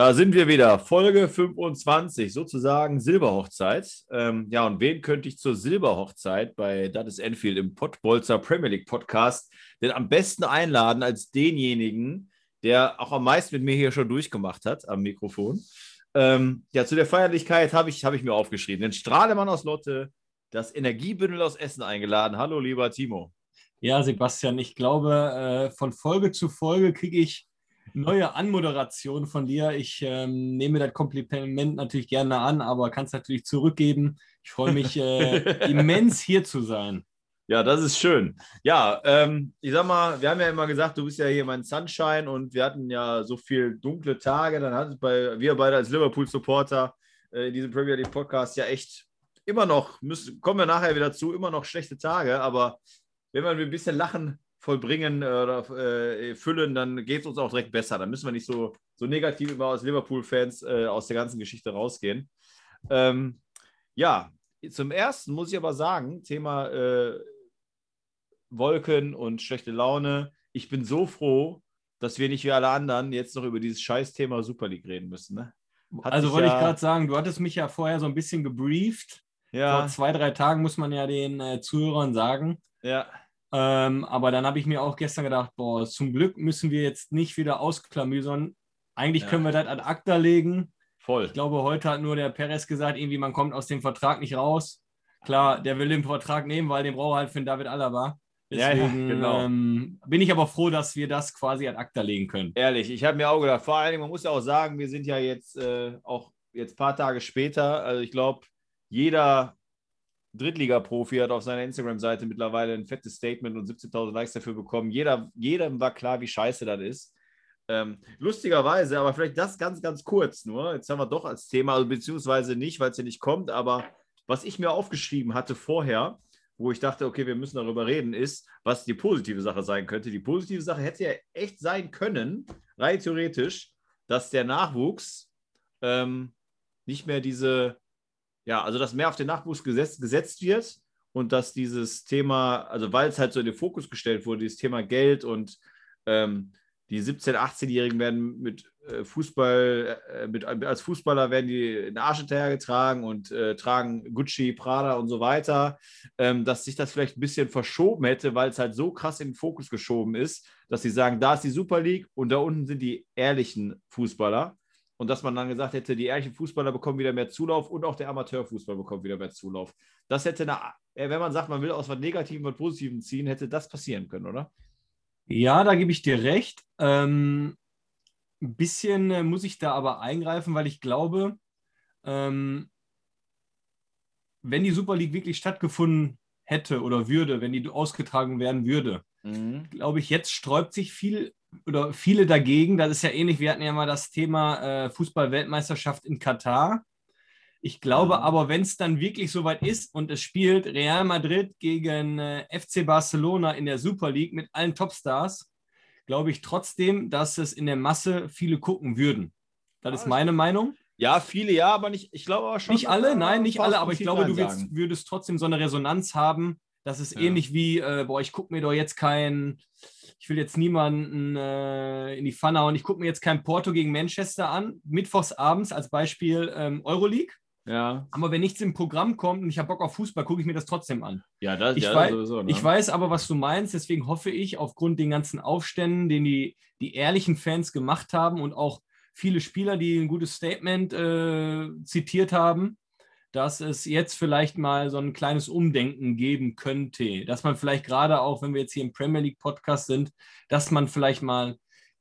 Da sind wir wieder, Folge 25, sozusagen Silberhochzeit. Ähm, ja, und wen könnte ich zur Silberhochzeit bei Das ist Enfield im Pottbolzer Premier League Podcast denn am besten einladen als denjenigen, der auch am meisten mit mir hier schon durchgemacht hat am Mikrofon? Ähm, ja, zu der Feierlichkeit habe ich, hab ich mir aufgeschrieben. Den Strahlemann aus Lotte, das Energiebündel aus Essen eingeladen. Hallo, lieber Timo. Ja, Sebastian, ich glaube, äh, von Folge zu Folge kriege ich neue Anmoderation von dir. Ich ähm, nehme das Kompliment natürlich gerne an, aber kann es natürlich zurückgeben. Ich freue mich äh, immens hier zu sein. Ja, das ist schön. Ja, ähm, ich sag mal, wir haben ja immer gesagt, du bist ja hier mein Sunshine und wir hatten ja so viele dunkle Tage. Dann hat es bei wir beide als Liverpool-Supporter äh, in diesem Premier League Podcast ja echt immer noch, müssen, kommen wir nachher wieder zu, immer noch schlechte Tage, aber wenn wir ein bisschen lachen vollbringen oder äh, füllen, dann geht es uns auch direkt besser. Dann müssen wir nicht so, so negativ immer als Liverpool-Fans äh, aus der ganzen Geschichte rausgehen. Ähm, ja, zum ersten muss ich aber sagen, Thema äh, Wolken und schlechte Laune. Ich bin so froh, dass wir nicht wie alle anderen jetzt noch über dieses Scheißthema Super League reden müssen. Ne? also wollte ja, ich gerade sagen, du hattest mich ja vorher so ein bisschen gebrieft. Ja. Vor zwei, drei Tagen muss man ja den äh, Zuhörern sagen. Ja. Ähm, aber dann habe ich mir auch gestern gedacht, boah, zum Glück müssen wir jetzt nicht wieder ausklamüsern. Eigentlich ja. können wir das ad acta legen. Voll. Ich glaube, heute hat nur der Perez gesagt, irgendwie man kommt aus dem Vertrag nicht raus. Klar, der will den Vertrag nehmen, weil den braucht er halt für den David Alaba. Deswegen ja, genau. ähm, bin ich aber froh, dass wir das quasi ad acta legen können. Ehrlich, ich habe mir auch gedacht, vor allen Dingen, man muss ja auch sagen, wir sind ja jetzt äh, auch jetzt ein paar Tage später. Also ich glaube, jeder Drittliga-Profi hat auf seiner Instagram-Seite mittlerweile ein fettes Statement und 17.000 Likes dafür bekommen. Jeder, jedem war klar, wie scheiße das ist. Ähm, lustigerweise, aber vielleicht das ganz, ganz kurz nur. Jetzt haben wir doch als Thema, also beziehungsweise nicht, weil es ja nicht kommt, aber was ich mir aufgeschrieben hatte vorher, wo ich dachte, okay, wir müssen darüber reden, ist, was die positive Sache sein könnte. Die positive Sache hätte ja echt sein können, rein theoretisch, dass der Nachwuchs ähm, nicht mehr diese ja, also dass mehr auf den Nachwuchs gesetzt, gesetzt wird und dass dieses Thema, also weil es halt so in den Fokus gestellt wurde, dieses Thema Geld und ähm, die 17-, 18-Jährigen werden mit äh, Fußball, äh, mit, als Fußballer werden die in Arsch hinterhergetragen und äh, tragen Gucci, Prada und so weiter, ähm, dass sich das vielleicht ein bisschen verschoben hätte, weil es halt so krass in den Fokus geschoben ist, dass sie sagen, da ist die Super League und da unten sind die ehrlichen Fußballer und dass man dann gesagt hätte, die ehrlichen Fußballer bekommen wieder mehr Zulauf und auch der Amateurfußball bekommt wieder mehr Zulauf. Das hätte, eine, äh, wenn man sagt, man will aus was Negativem was Positivem ziehen, hätte das passieren können, oder? Ja, da gebe ich dir recht. Ähm, ein bisschen äh, muss ich da aber eingreifen, weil ich glaube, ähm, wenn die Super League wirklich stattgefunden hätte oder würde, wenn die ausgetragen werden würde, mhm. glaube ich, jetzt sträubt sich viel oder viele dagegen. Das ist ja ähnlich, wir hatten ja mal das Thema äh, Fußball-Weltmeisterschaft in Katar. Ich glaube mhm. aber, wenn es dann wirklich soweit ist und es spielt Real Madrid gegen äh, FC Barcelona in der Super League mit allen Topstars, glaube ich trotzdem, dass es in der Masse viele gucken würden. Das ist meine Meinung. Ja, viele ja, aber nicht, ich glaube aber schon. Nicht alle, nein, nicht alle, aber ich glaube, du würdest, würdest, trotzdem so eine Resonanz haben. Das ist ja. ähnlich wie, äh, boah, ich gucke mir doch jetzt kein, ich will jetzt niemanden äh, in die Pfanne hauen. Ich gucke mir jetzt kein Porto gegen Manchester an, mittwochs abends als Beispiel ähm, Euroleague. Ja. Aber wenn nichts im Programm kommt und ich habe Bock auf Fußball, gucke ich mir das trotzdem an. Ja, das ich ja, weiß, sowieso. Ne? Ich weiß aber, was du meinst. Deswegen hoffe ich, aufgrund den ganzen Aufständen, den die, die ehrlichen Fans gemacht haben und auch viele Spieler, die ein gutes Statement äh, zitiert haben, dass es jetzt vielleicht mal so ein kleines Umdenken geben könnte. Dass man vielleicht gerade auch, wenn wir jetzt hier im Premier League Podcast sind, dass man vielleicht mal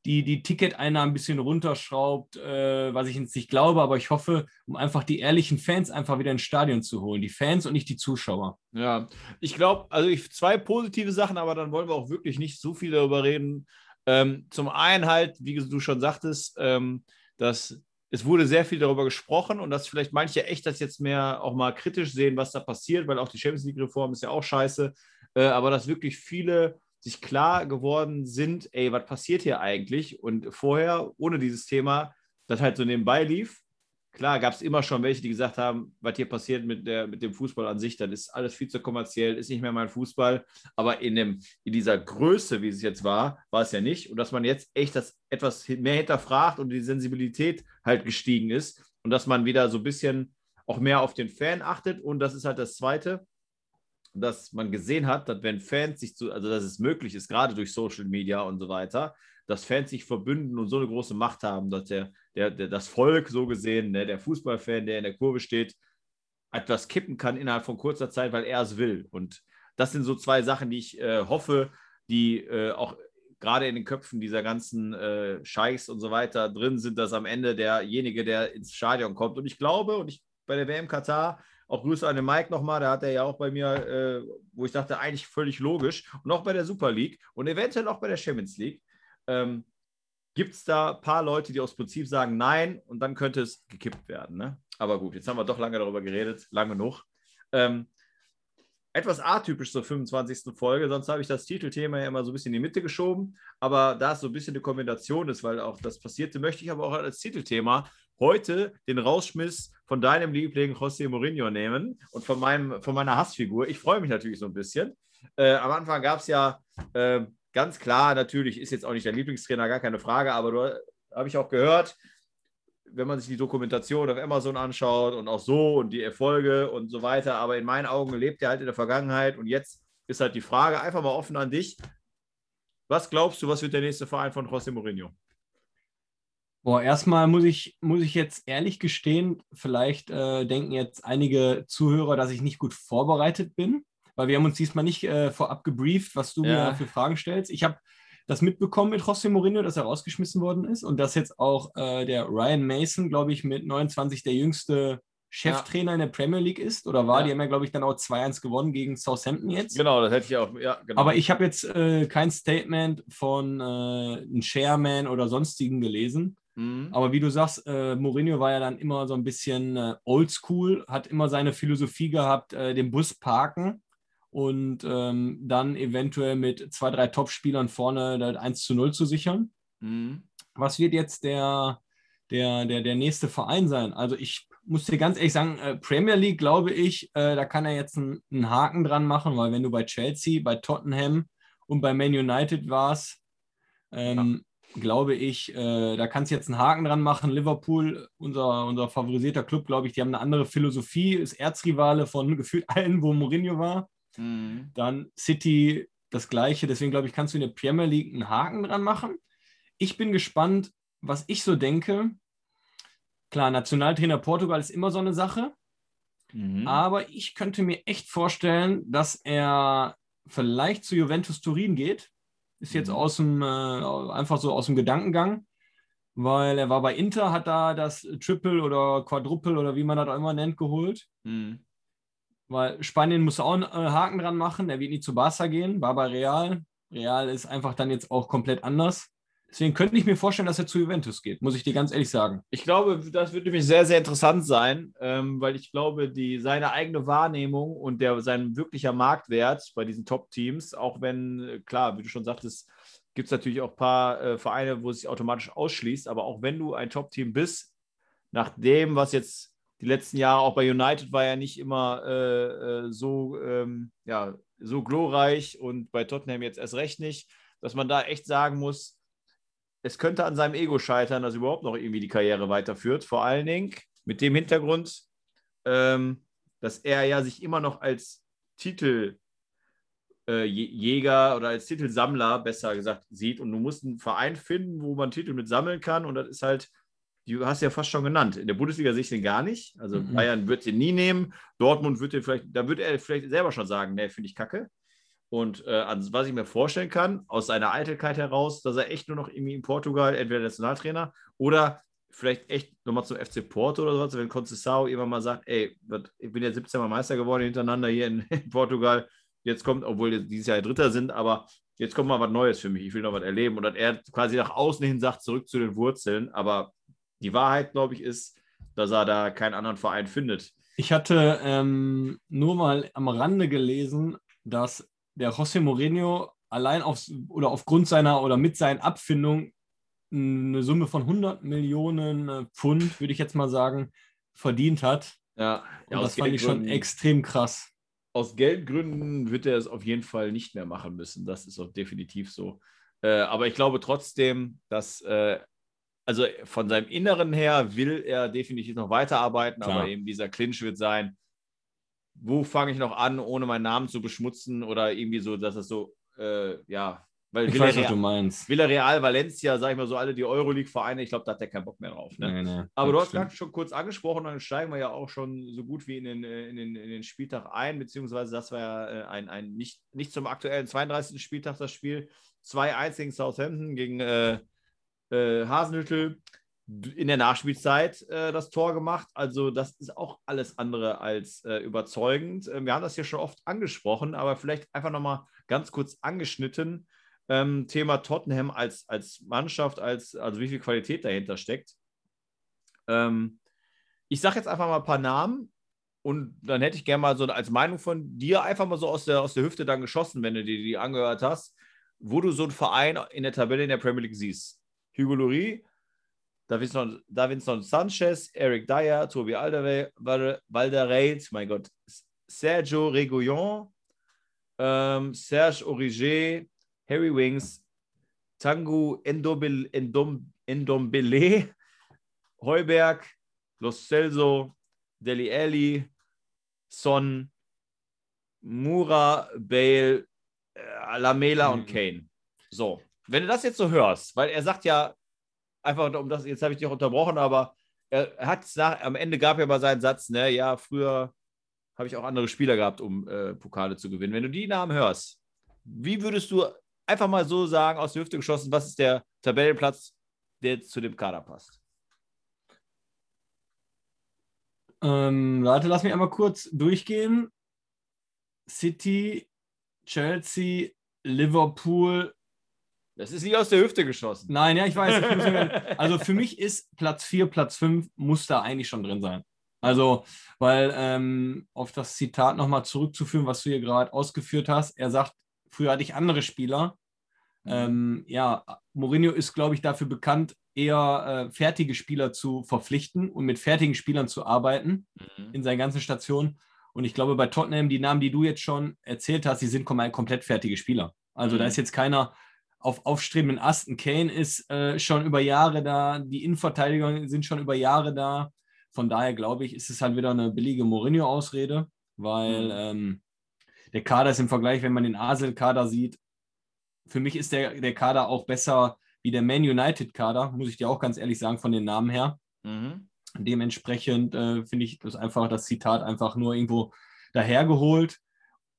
die, die Ticketeinnahmen ein bisschen runterschraubt, äh, was ich jetzt nicht glaube, aber ich hoffe, um einfach die ehrlichen Fans einfach wieder ins Stadion zu holen. Die Fans und nicht die Zuschauer. Ja, ich glaube, also ich, zwei positive Sachen, aber dann wollen wir auch wirklich nicht so viel darüber reden. Ähm, zum einen halt, wie du schon sagtest, ähm, dass es wurde sehr viel darüber gesprochen und dass vielleicht manche echt das jetzt mehr auch mal kritisch sehen, was da passiert, weil auch die Champions League-Reform ist ja auch scheiße. Äh, aber dass wirklich viele sich klar geworden sind, ey, was passiert hier eigentlich? Und vorher, ohne dieses Thema, das halt so nebenbei lief. Klar, gab es immer schon welche, die gesagt haben, was hier passiert mit, der, mit dem Fußball an sich, das ist alles viel zu kommerziell, ist nicht mehr mein Fußball. Aber in, dem, in dieser Größe, wie es jetzt war, war es ja nicht. Und dass man jetzt echt das etwas mehr hinterfragt und die Sensibilität halt gestiegen ist und dass man wieder so ein bisschen auch mehr auf den Fan achtet. Und das ist halt das Zweite, dass man gesehen hat, dass wenn Fans sich zu, also dass es möglich ist, gerade durch Social Media und so weiter, dass Fans sich verbünden und so eine große Macht haben, dass der, der, der das Volk so gesehen, ne, der Fußballfan, der in der Kurve steht, etwas kippen kann innerhalb von kurzer Zeit, weil er es will. Und das sind so zwei Sachen, die ich äh, hoffe, die äh, auch gerade in den Köpfen dieser ganzen äh, Scheichs und so weiter drin sind, dass am Ende derjenige, der ins Stadion kommt. Und ich glaube, und ich bei der WM Katar auch Grüße an den Mike nochmal, da hat er ja auch bei mir, äh, wo ich dachte, eigentlich völlig logisch. Und auch bei der Super League und eventuell auch bei der Champions League. Ähm, Gibt es da ein paar Leute, die aus Prinzip sagen Nein und dann könnte es gekippt werden. Ne? Aber gut, jetzt haben wir doch lange darüber geredet, lange genug. Ähm, etwas atypisch zur 25. Folge, sonst habe ich das Titelthema ja immer so ein bisschen in die Mitte geschoben. Aber da es so ein bisschen eine Kombination ist, weil auch das passierte, möchte ich aber auch als Titelthema heute den Rausschmiss von deinem Liebling José Mourinho nehmen und von, meinem, von meiner Hassfigur. Ich freue mich natürlich so ein bisschen. Äh, am Anfang gab es ja äh, ganz klar, natürlich ist jetzt auch nicht der Lieblingstrainer, gar keine Frage, aber habe ich auch gehört, wenn man sich die Dokumentation auf Amazon anschaut und auch so und die Erfolge und so weiter, aber in meinen Augen lebt er halt in der Vergangenheit und jetzt ist halt die Frage einfach mal offen an dich. Was glaubst du, was wird der nächste Verein von José Mourinho? Boah, erstmal muss ich, muss ich jetzt ehrlich gestehen, vielleicht äh, denken jetzt einige Zuhörer, dass ich nicht gut vorbereitet bin, weil wir haben uns diesmal nicht äh, vorab gebrieft, was du ja. mir für Fragen stellst. Ich habe das mitbekommen mit José Mourinho, dass er rausgeschmissen worden ist und dass jetzt auch äh, der Ryan Mason, glaube ich, mit 29 der jüngste Cheftrainer ja. in der Premier League ist oder war. Ja. Die haben ja, glaube ich, dann auch 2-1 gewonnen gegen Southampton jetzt. Genau, das hätte ich auch. Ja, genau. Aber ich habe jetzt äh, kein Statement von äh, einem Chairman oder sonstigen gelesen. Mhm. Aber wie du sagst, äh, Mourinho war ja dann immer so ein bisschen äh, oldschool, hat immer seine Philosophie gehabt, äh, den Bus parken und ähm, dann eventuell mit zwei, drei Top-Spielern vorne das 1 zu 0 zu sichern. Mhm. Was wird jetzt der, der, der, der nächste Verein sein? Also ich muss dir ganz ehrlich sagen, äh, Premier League, glaube ich, äh, da kann er jetzt einen, einen Haken dran machen, weil wenn du bei Chelsea, bei Tottenham und bei Man United warst, ähm, glaube ich, äh, da kannst du jetzt einen Haken dran machen. Liverpool, unser, unser favorisierter Club, glaube ich, die haben eine andere Philosophie, ist Erzrivale von gefühlt allen, wo Mourinho war. Mhm. Dann City das gleiche. Deswegen glaube ich, kannst du in der Premier League einen Haken dran machen. Ich bin gespannt, was ich so denke. Klar, Nationaltrainer Portugal ist immer so eine Sache. Mhm. Aber ich könnte mir echt vorstellen, dass er vielleicht zu Juventus Turin geht ist jetzt mhm. aus dem, äh, einfach so aus dem Gedankengang, weil er war bei Inter, hat da das Triple oder Quadruple oder wie man das auch immer nennt, geholt. Mhm. Weil Spanien muss auch einen äh, Haken dran machen, er wird nie zu Barca gehen, war bei Real. Real ist einfach dann jetzt auch komplett anders. Deswegen könnte ich mir vorstellen, dass er zu Juventus geht, muss ich dir ganz ehrlich sagen. Ich glaube, das wird nämlich sehr, sehr interessant sein, ähm, weil ich glaube, die, seine eigene Wahrnehmung und der, sein wirklicher Marktwert bei diesen Top-Teams, auch wenn, äh, klar, wie du schon sagtest, gibt es natürlich auch ein paar äh, Vereine, wo es sich automatisch ausschließt, aber auch wenn du ein Top-Team bist, nach dem, was jetzt die letzten Jahre auch bei United war ja nicht immer äh, äh so, ähm, ja, so glorreich und bei Tottenham jetzt erst recht nicht, dass man da echt sagen muss, es könnte an seinem Ego scheitern, dass überhaupt noch irgendwie die Karriere weiterführt. Vor allen Dingen mit dem Hintergrund, ähm, dass er ja sich immer noch als Titeljäger äh, oder als Titelsammler, besser gesagt, sieht. Und du musst einen Verein finden, wo man Titel mit sammeln kann. Und das ist halt, du hast ja fast schon genannt. In der Bundesliga sehe ich den gar nicht. Also mhm. Bayern wird den nie nehmen. Dortmund wird den vielleicht, da wird er vielleicht selber schon sagen, nee, finde ich kacke. Und äh, was ich mir vorstellen kann, aus seiner Eitelkeit heraus, dass er echt nur noch irgendwie in Portugal entweder Nationaltrainer oder vielleicht echt nochmal zum FC Porto oder sowas, wenn Conceição irgendwann mal sagt, ey, ich bin ja 17 Mal Meister geworden hintereinander hier in, in Portugal, jetzt kommt, obwohl wir dieses Jahr Dritter sind, aber jetzt kommt mal was Neues für mich, ich will noch was erleben und dass er quasi nach außen hin sagt, zurück zu den Wurzeln, aber die Wahrheit, glaube ich, ist, dass er da keinen anderen Verein findet. Ich hatte ähm, nur mal am Rande gelesen, dass der José Mourinho allein auf, oder aufgrund seiner oder mit seinen Abfindungen eine Summe von 100 Millionen äh, Pfund, würde ich jetzt mal sagen, verdient hat. Ja, Und das fand ich schon extrem krass. Aus Geldgründen wird er es auf jeden Fall nicht mehr machen müssen. Das ist auch definitiv so. Äh, aber ich glaube trotzdem, dass, äh, also von seinem Inneren her will er definitiv noch weiterarbeiten, Klar. aber eben dieser Clinch wird sein, wo fange ich noch an, ohne meinen Namen zu beschmutzen oder irgendwie so, dass es so, äh, ja, weil Ich weiß, was Villarreal, du meinst. Villarreal, Valencia, sag ich mal so, alle die Euroleague-Vereine, ich glaube, da hat er keinen Bock mehr drauf. Ne? Nee, nee, Aber du hast gerade schon kurz angesprochen, dann steigen wir ja auch schon so gut wie in den, äh, in den, in den Spieltag ein, beziehungsweise das war ja äh, ein, ein nicht, nicht zum aktuellen 32. Spieltag das Spiel. 2-1 gegen Southampton, gegen äh, äh, Hasenhüttel in der Nachspielzeit äh, das Tor gemacht. Also das ist auch alles andere als äh, überzeugend. Äh, wir haben das hier schon oft angesprochen, aber vielleicht einfach nochmal ganz kurz angeschnitten. Ähm, Thema Tottenham als, als Mannschaft, als, also wie viel Qualität dahinter steckt. Ähm, ich sage jetzt einfach mal ein paar Namen und dann hätte ich gerne mal so als Meinung von dir einfach mal so aus der, aus der Hüfte dann geschossen, wenn du dir die angehört hast, wo du so einen Verein in der Tabelle in der Premier League siehst. Hugo Lloris, Davinson, Davinson Sanchez, Eric Dyer, Tobi Alderwe- Val- Valderreit, mein Gott, Sergio Reguillon, ähm, Serge Auriger, Harry Wings, Tangu Endombele, Endom, Endombele, Heuberg, Los Celso, Deli Alli, Son, Mura, Bale, äh, Lamela und Mhm. Kane. So, wenn du das jetzt so hörst, weil er sagt ja, einfach um das, jetzt habe ich dich unterbrochen, aber er hat nach, am Ende gab er mal seinen Satz, ne, ja, früher habe ich auch andere Spieler gehabt, um äh, Pokale zu gewinnen. Wenn du die Namen hörst, wie würdest du einfach mal so sagen, aus der Hüfte geschossen, was ist der Tabellenplatz, der zu dem Kader passt? Ähm, warte, lass mich einmal kurz durchgehen. City, Chelsea, Liverpool. Das ist nicht aus der Hüfte geschossen. Nein, ja, ich weiß. Ich also für mich ist Platz 4, Platz 5 muss da eigentlich schon drin sein. Also, weil ähm, auf das Zitat nochmal zurückzuführen, was du hier gerade ausgeführt hast, er sagt, früher hatte ich andere Spieler. Ähm, ja, Mourinho ist, glaube ich, dafür bekannt, eher äh, fertige Spieler zu verpflichten und mit fertigen Spielern zu arbeiten Mhm. in seinen ganzen Stationen. Und ich glaube, bei Tottenham, die Namen, die du jetzt schon erzählt hast, die sind kom- komplett fertige Spieler. Also Mhm. da ist jetzt keiner auf aufstrebenden Asten. Kane ist äh, schon über Jahre da, die Innenverteidiger sind schon über Jahre da. Von daher glaube ich, ist es halt wieder eine billige Mourinho-Ausrede, weil Mhm. ähm, der Kader ist im Vergleich, wenn man den Asel-Kader sieht, für mich ist der, der Kader auch besser wie der Man United-Kader, muss ich dir auch ganz ehrlich sagen, von den Namen her. Mhm. Dementsprechend äh, finde ich das einfach, das Zitat einfach nur irgendwo dahergeholt.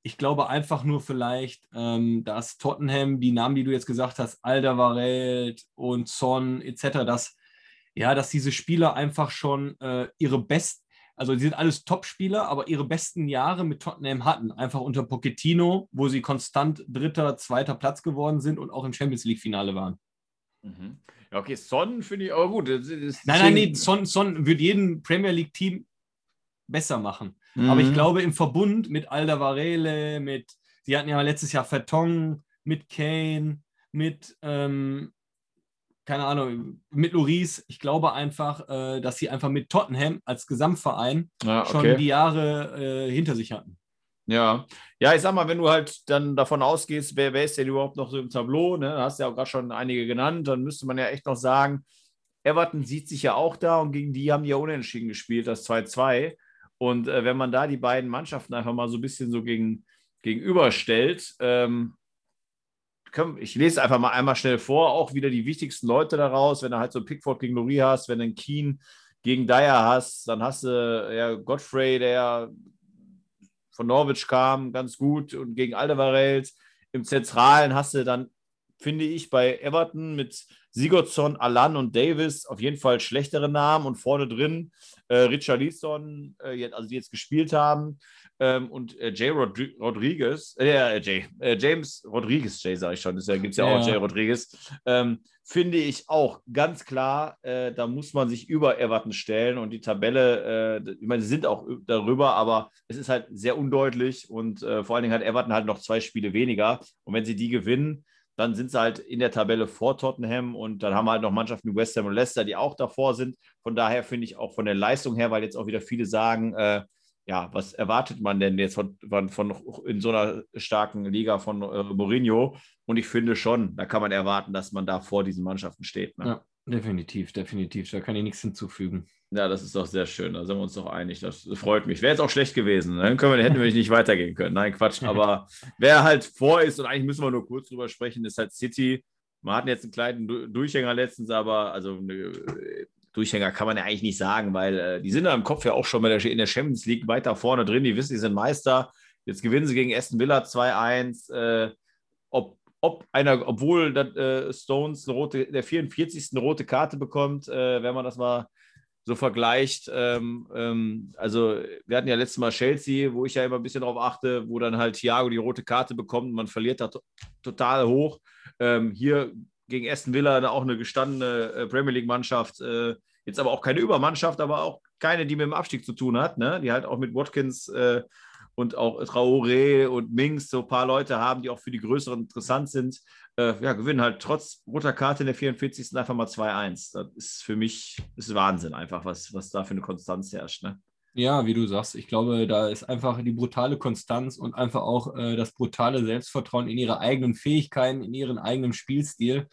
Ich glaube einfach nur vielleicht, ähm, dass Tottenham, die Namen, die du jetzt gesagt hast, Alderweireld und Son etc., dass, ja, dass diese Spieler einfach schon äh, ihre besten, also die sind alles Top-Spieler, aber ihre besten Jahre mit Tottenham hatten. Einfach unter Pochettino, wo sie konstant dritter, zweiter Platz geworden sind und auch im Champions League-Finale waren. Mhm. Ja, okay, Son finde ich, aber gut. Nein, nein, nee, Son, Son wird jeden Premier League-Team besser machen. Aber Mhm. ich glaube, im Verbund mit Alda Varele, mit, sie hatten ja letztes Jahr Vertong, mit Kane, mit, ähm, keine Ahnung, mit Loris. Ich glaube einfach, äh, dass sie einfach mit Tottenham als Gesamtverein ja, schon okay. die Jahre äh, hinter sich hatten. Ja. ja, ich sag mal, wenn du halt dann davon ausgehst, wer, wer ist denn überhaupt noch so im Tableau, ne? hast ja auch gerade schon einige genannt, dann müsste man ja echt noch sagen, Everton sieht sich ja auch da und gegen die haben die ja unentschieden gespielt, das 2-2. Und äh, wenn man da die beiden Mannschaften einfach mal so ein bisschen so gegen, gegenüberstellt, ähm, können, ich lese einfach mal einmal schnell vor, auch wieder die wichtigsten Leute daraus, wenn du halt so Pickford gegen Lori hast, wenn du einen Keen gegen Dyer hast, dann hast du ja Godfrey, der von Norwich kam, ganz gut und gegen Alderweireld. Im Zentralen hast du dann, finde ich, bei Everton mit Sigurdsson, Alan und Davis auf jeden Fall schlechtere Namen. Und vorne drin äh, Richard Leeson, äh, jetzt- also die jetzt gespielt haben. Ähm, und äh, Jay Rodri Rodriguez, äh, Jay, äh, James Rodriguez, Jay sage ich schon, da gibt es ja, ja, auch Jay Rodriguez, ähm, finde ich auch ganz klar, äh, da muss man sich über Everton stellen. Und die Tabelle, äh, ich meine, sie sind auch darüber, aber es ist halt sehr undeutlich. Und äh, vor allen Dingen hat Everton halt noch zwei Spiele weniger. Und wenn sie die gewinnen, dann sind sie halt in der Tabelle vor Tottenham und dann haben wir halt noch Mannschaften wie West Ham und Leicester, die auch davor sind. Von daher finde ich auch von der Leistung her, weil jetzt auch wieder viele sagen, äh, ja, was erwartet man denn jetzt von, von, von in so einer starken Liga von äh, Mourinho? Und ich finde schon, da kann man erwarten, dass man da vor diesen Mannschaften steht. Ne? Ja, definitiv, definitiv. Da kann ich nichts hinzufügen. Ja, das ist doch sehr schön. Da sind wir uns doch einig. Das freut mich. Wäre jetzt auch schlecht gewesen. Dann können wir, hätten wir nicht weitergehen können. Nein, Quatsch. Aber wer halt vor ist, und eigentlich müssen wir nur kurz drüber sprechen, ist halt City. Wir hatten jetzt einen kleinen Durchhänger letztens, aber also eine Durchhänger kann man ja eigentlich nicht sagen, weil äh, die sind da im Kopf ja auch schon der, in der Champions League weiter vorne drin. Die wissen, die sind Meister. Jetzt gewinnen sie gegen Aston Villa 2-1. Äh, ob, einer, obwohl das, äh, Stones eine rote, der 44. eine rote Karte bekommt, äh, wenn man das mal so vergleicht. Ähm, ähm, also, wir hatten ja letztes Mal Chelsea, wo ich ja immer ein bisschen darauf achte, wo dann halt Thiago die rote Karte bekommt. Man verliert da total hoch. Ähm, hier gegen Aston Villa auch eine gestandene äh, Premier League-Mannschaft. Äh, jetzt aber auch keine Übermannschaft, aber auch keine, die mit dem Abstieg zu tun hat. Ne? Die halt auch mit Watkins äh, und auch Traoré und Mings so ein paar Leute haben, die auch für die Größeren interessant sind. Äh, ja, gewinnen halt trotz roter Karte in der 44. einfach mal 2-1. Das ist für mich ist Wahnsinn einfach, was, was da für eine Konstanz herrscht. Ne? Ja, wie du sagst, ich glaube, da ist einfach die brutale Konstanz und einfach auch äh, das brutale Selbstvertrauen in ihre eigenen Fähigkeiten, in ihren eigenen Spielstil.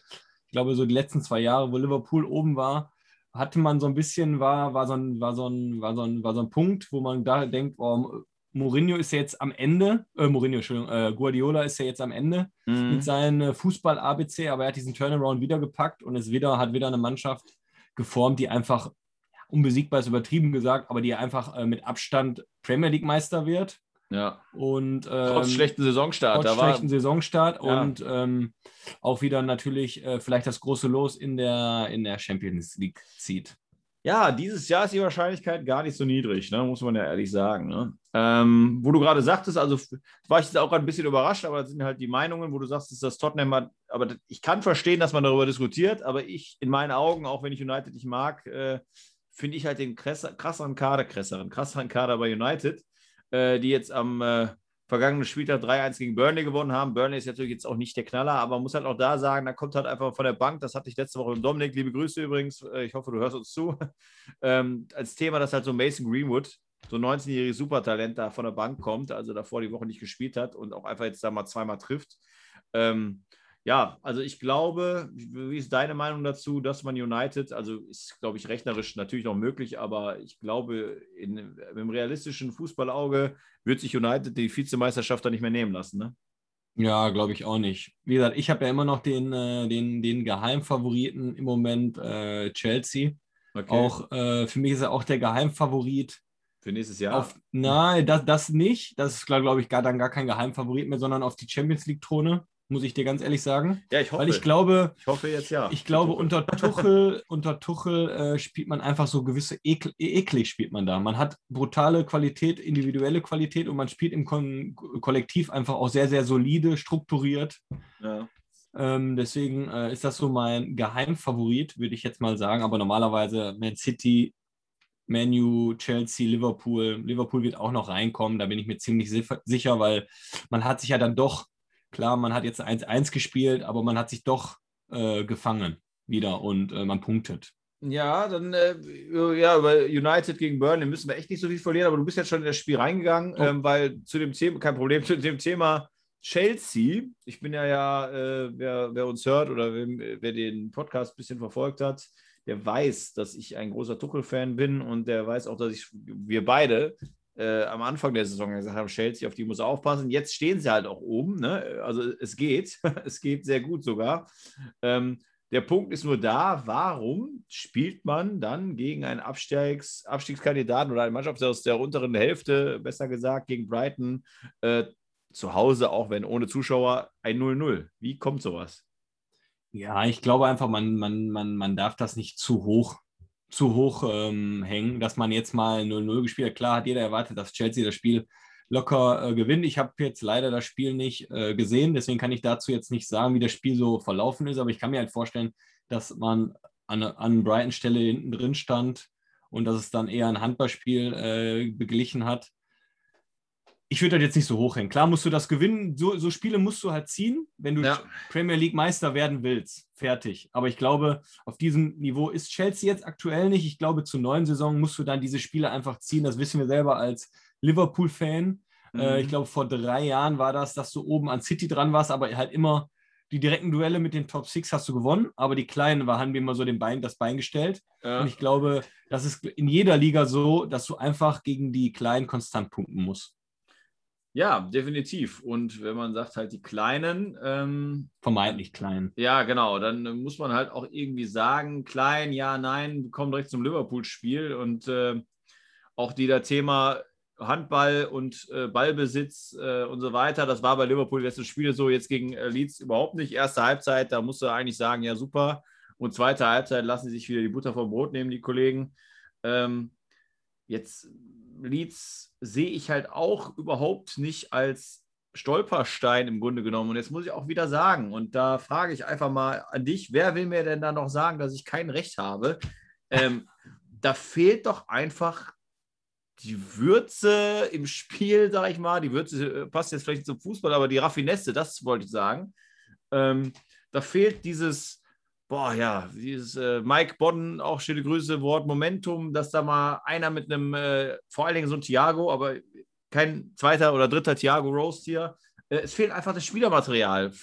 Ich glaube, so die letzten zwei Jahre, wo Liverpool oben war, hatte man so ein bisschen, war, war, so, ein, war, so, ein, war, so, ein, war so ein Punkt, wo man da denkt, oh, Mourinho ist ja jetzt am Ende, äh, Mourinho, Entschuldigung, äh, Guardiola ist ja jetzt am Ende mhm. mit seinem äh, Fußball-ABC, aber er hat diesen Turnaround wieder gepackt und es wieder, hat wieder eine Mannschaft geformt, die einfach unbesiegbar ist übertrieben gesagt, aber die einfach äh, mit Abstand Premier League Meister wird. Ja. Und ähm, trotz schlechten Saisonstart. Trotz schlechten Saisonstart ja. und ähm, auch wieder natürlich äh, vielleicht das große Los in der, in der Champions League zieht. Ja, dieses Jahr ist die Wahrscheinlichkeit gar nicht so niedrig, ne? muss man ja ehrlich sagen. Ne? Ähm, wo du gerade sagtest, also war ich jetzt auch ein bisschen überrascht, aber das sind halt die Meinungen, wo du sagst, dass das Tottenham hat, aber ich kann verstehen, dass man darüber diskutiert, aber ich in meinen Augen, auch wenn ich United nicht mag, äh, finde ich halt den krasseren Kader, krasseren, krasseren Kader bei United, äh, die jetzt am äh, vergangenen Spieltag 3-1 gegen Burnley gewonnen haben. Burnley ist natürlich jetzt auch nicht der Knaller, aber man muss halt auch da sagen, da kommt halt einfach von der Bank, das hatte ich letzte Woche mit Dominik, liebe Grüße übrigens, äh, ich hoffe, du hörst uns zu, ähm, als Thema, dass halt so Mason Greenwood, so ein 19-jähriges Supertalent da von der Bank kommt, also davor die Woche nicht gespielt hat und auch einfach jetzt da mal zweimal trifft. Ähm, ja, also ich glaube, wie ist deine Meinung dazu, dass man United, also ist, glaube ich, rechnerisch natürlich noch möglich, aber ich glaube, in, im realistischen Fußballauge wird sich United die Vizemeisterschaft da nicht mehr nehmen lassen, ne? Ja, glaube ich auch nicht. Wie gesagt, ich habe ja immer noch den, äh, den, den Geheimfavoriten im Moment, äh, Chelsea. Okay. Auch äh, für mich ist er auch der Geheimfavorit. Für nächstes Jahr? Auf, nein, das, das nicht. Das ist, glaube ich, gar, dann gar kein Geheimfavorit mehr, sondern auf die Champions League-Throne muss ich dir ganz ehrlich sagen. Ja, ich hoffe. Weil ich glaube, ich hoffe jetzt ja. Ich glaube, unter Tuchel, unter Tuchel äh, spielt man einfach so gewisse Ekel, eklig spielt man da. Man hat brutale Qualität, individuelle Qualität und man spielt im Kon Kollektiv einfach auch sehr, sehr solide, strukturiert. Ja. Ähm, deswegen äh, ist das so mein Geheimfavorit, würde ich jetzt mal sagen. Aber normalerweise Man City, Manu, Chelsea, Liverpool. Liverpool wird auch noch reinkommen, da bin ich mir ziemlich sicher, weil man hat sich ja dann doch Klar, man hat jetzt 1-1 gespielt, aber man hat sich doch äh, gefangen wieder und äh, man punktet. Ja, dann äh, ja, über United gegen Burnley müssen wir echt nicht so viel verlieren, aber du bist jetzt schon in das Spiel reingegangen, oh. ähm, weil zu dem Thema, kein Problem, zu dem Thema Chelsea, ich bin ja ja, äh, wer, wer, uns hört oder wer, wer den Podcast ein bisschen verfolgt hat, der weiß, dass ich ein großer Tuchel-Fan bin und der weiß auch, dass ich, wir beide äh, am Anfang der Saison gesagt haben, Chelsea, auf die muss aufpassen. Jetzt stehen sie halt auch oben. Ne? Also es geht, es geht sehr gut sogar. Ähm, der Punkt ist nur da, warum spielt man dann gegen einen Abstiegs Abstiegskandidaten oder eine Mannschaft aus der unteren Hälfte, besser gesagt, gegen Brighton äh, zu Hause, auch wenn ohne Zuschauer, ein 0-0? Wie kommt sowas? Ja, ich glaube einfach, man, man, man, man darf das nicht zu hoch zu hoch ähm, hängen, dass man jetzt mal 0-0 gespielt hat. Klar hat jeder erwartet, dass Chelsea das Spiel locker äh, gewinnen. Ich habe jetzt leider das Spiel nicht äh, gesehen, deswegen kann ich dazu jetzt nicht sagen, wie das Spiel so verlaufen ist, aber ich kann mir halt vorstellen, dass man an, an Brighton Stelle hinten drin stand und dass es dann eher ein Handballspiel äh, beglichen hat. Ich würde das jetzt nicht so hochhängen. Klar musst du das gewinnen. So, so Spiele musst du halt ziehen, wenn du Ja. Premier League Meister werden willst. Fertig. Aber ich glaube, auf diesem Niveau ist Chelsea jetzt aktuell nicht. Ich glaube, zur neuen Saison musst du dann diese Spiele einfach ziehen. Das wissen wir selber als Liverpool-Fan. Äh, Mhm. ich glaube, vor drei Jahren war das, dass du oben an City dran warst, aber halt immer die direkten Duelle mit den Top Six hast du gewonnen, aber die kleinen war, haben wir immer so den Bein, das Bein gestellt. Ja. Und ich glaube, das ist in jeder Liga so, dass du einfach gegen die Kleinen konstant punkten musst. Ja, definitiv. Und wenn man sagt halt die Kleinen, ähm, Vermeintlich klein. Ja, genau. Dann äh, muss man halt auch irgendwie sagen, klein, ja, nein, wir kommen direkt zum Liverpool-Spiel und äh, auch die da Thema Handball und äh, Ballbesitz äh, und so weiter, das war bei Liverpool letzten Spiele so, jetzt gegen äh, Leeds überhaupt nicht. Erste Halbzeit, da musst du eigentlich sagen, ja, super. Und zweite Halbzeit lassen sie sich wieder die Butter vom Brot nehmen, die Kollegen. Ähm, jetzt Leeds sehe ich halt auch überhaupt nicht als Stolperstein im Grunde genommen. Und jetzt muss ich auch wieder sagen, und da frage ich einfach mal an dich, wer will mir denn da noch sagen, dass ich kein Recht habe? Ähm, da fehlt doch einfach die Würze im Spiel, sag ich mal. Die Würze äh, passt jetzt vielleicht nicht zum Fußball, aber die Raffinesse, das wollte ich sagen. Ähm, da fehlt dieses, boah, ja, dieses äh, Mike Bodden, auch schöne Grüße, Wort Momentum, dass da mal einer mit einem, äh, vor allen Dingen so ein Thiago, aber kein zweiter oder dritter Thiago Roast hier. Äh, es fehlt einfach das Spielermaterial.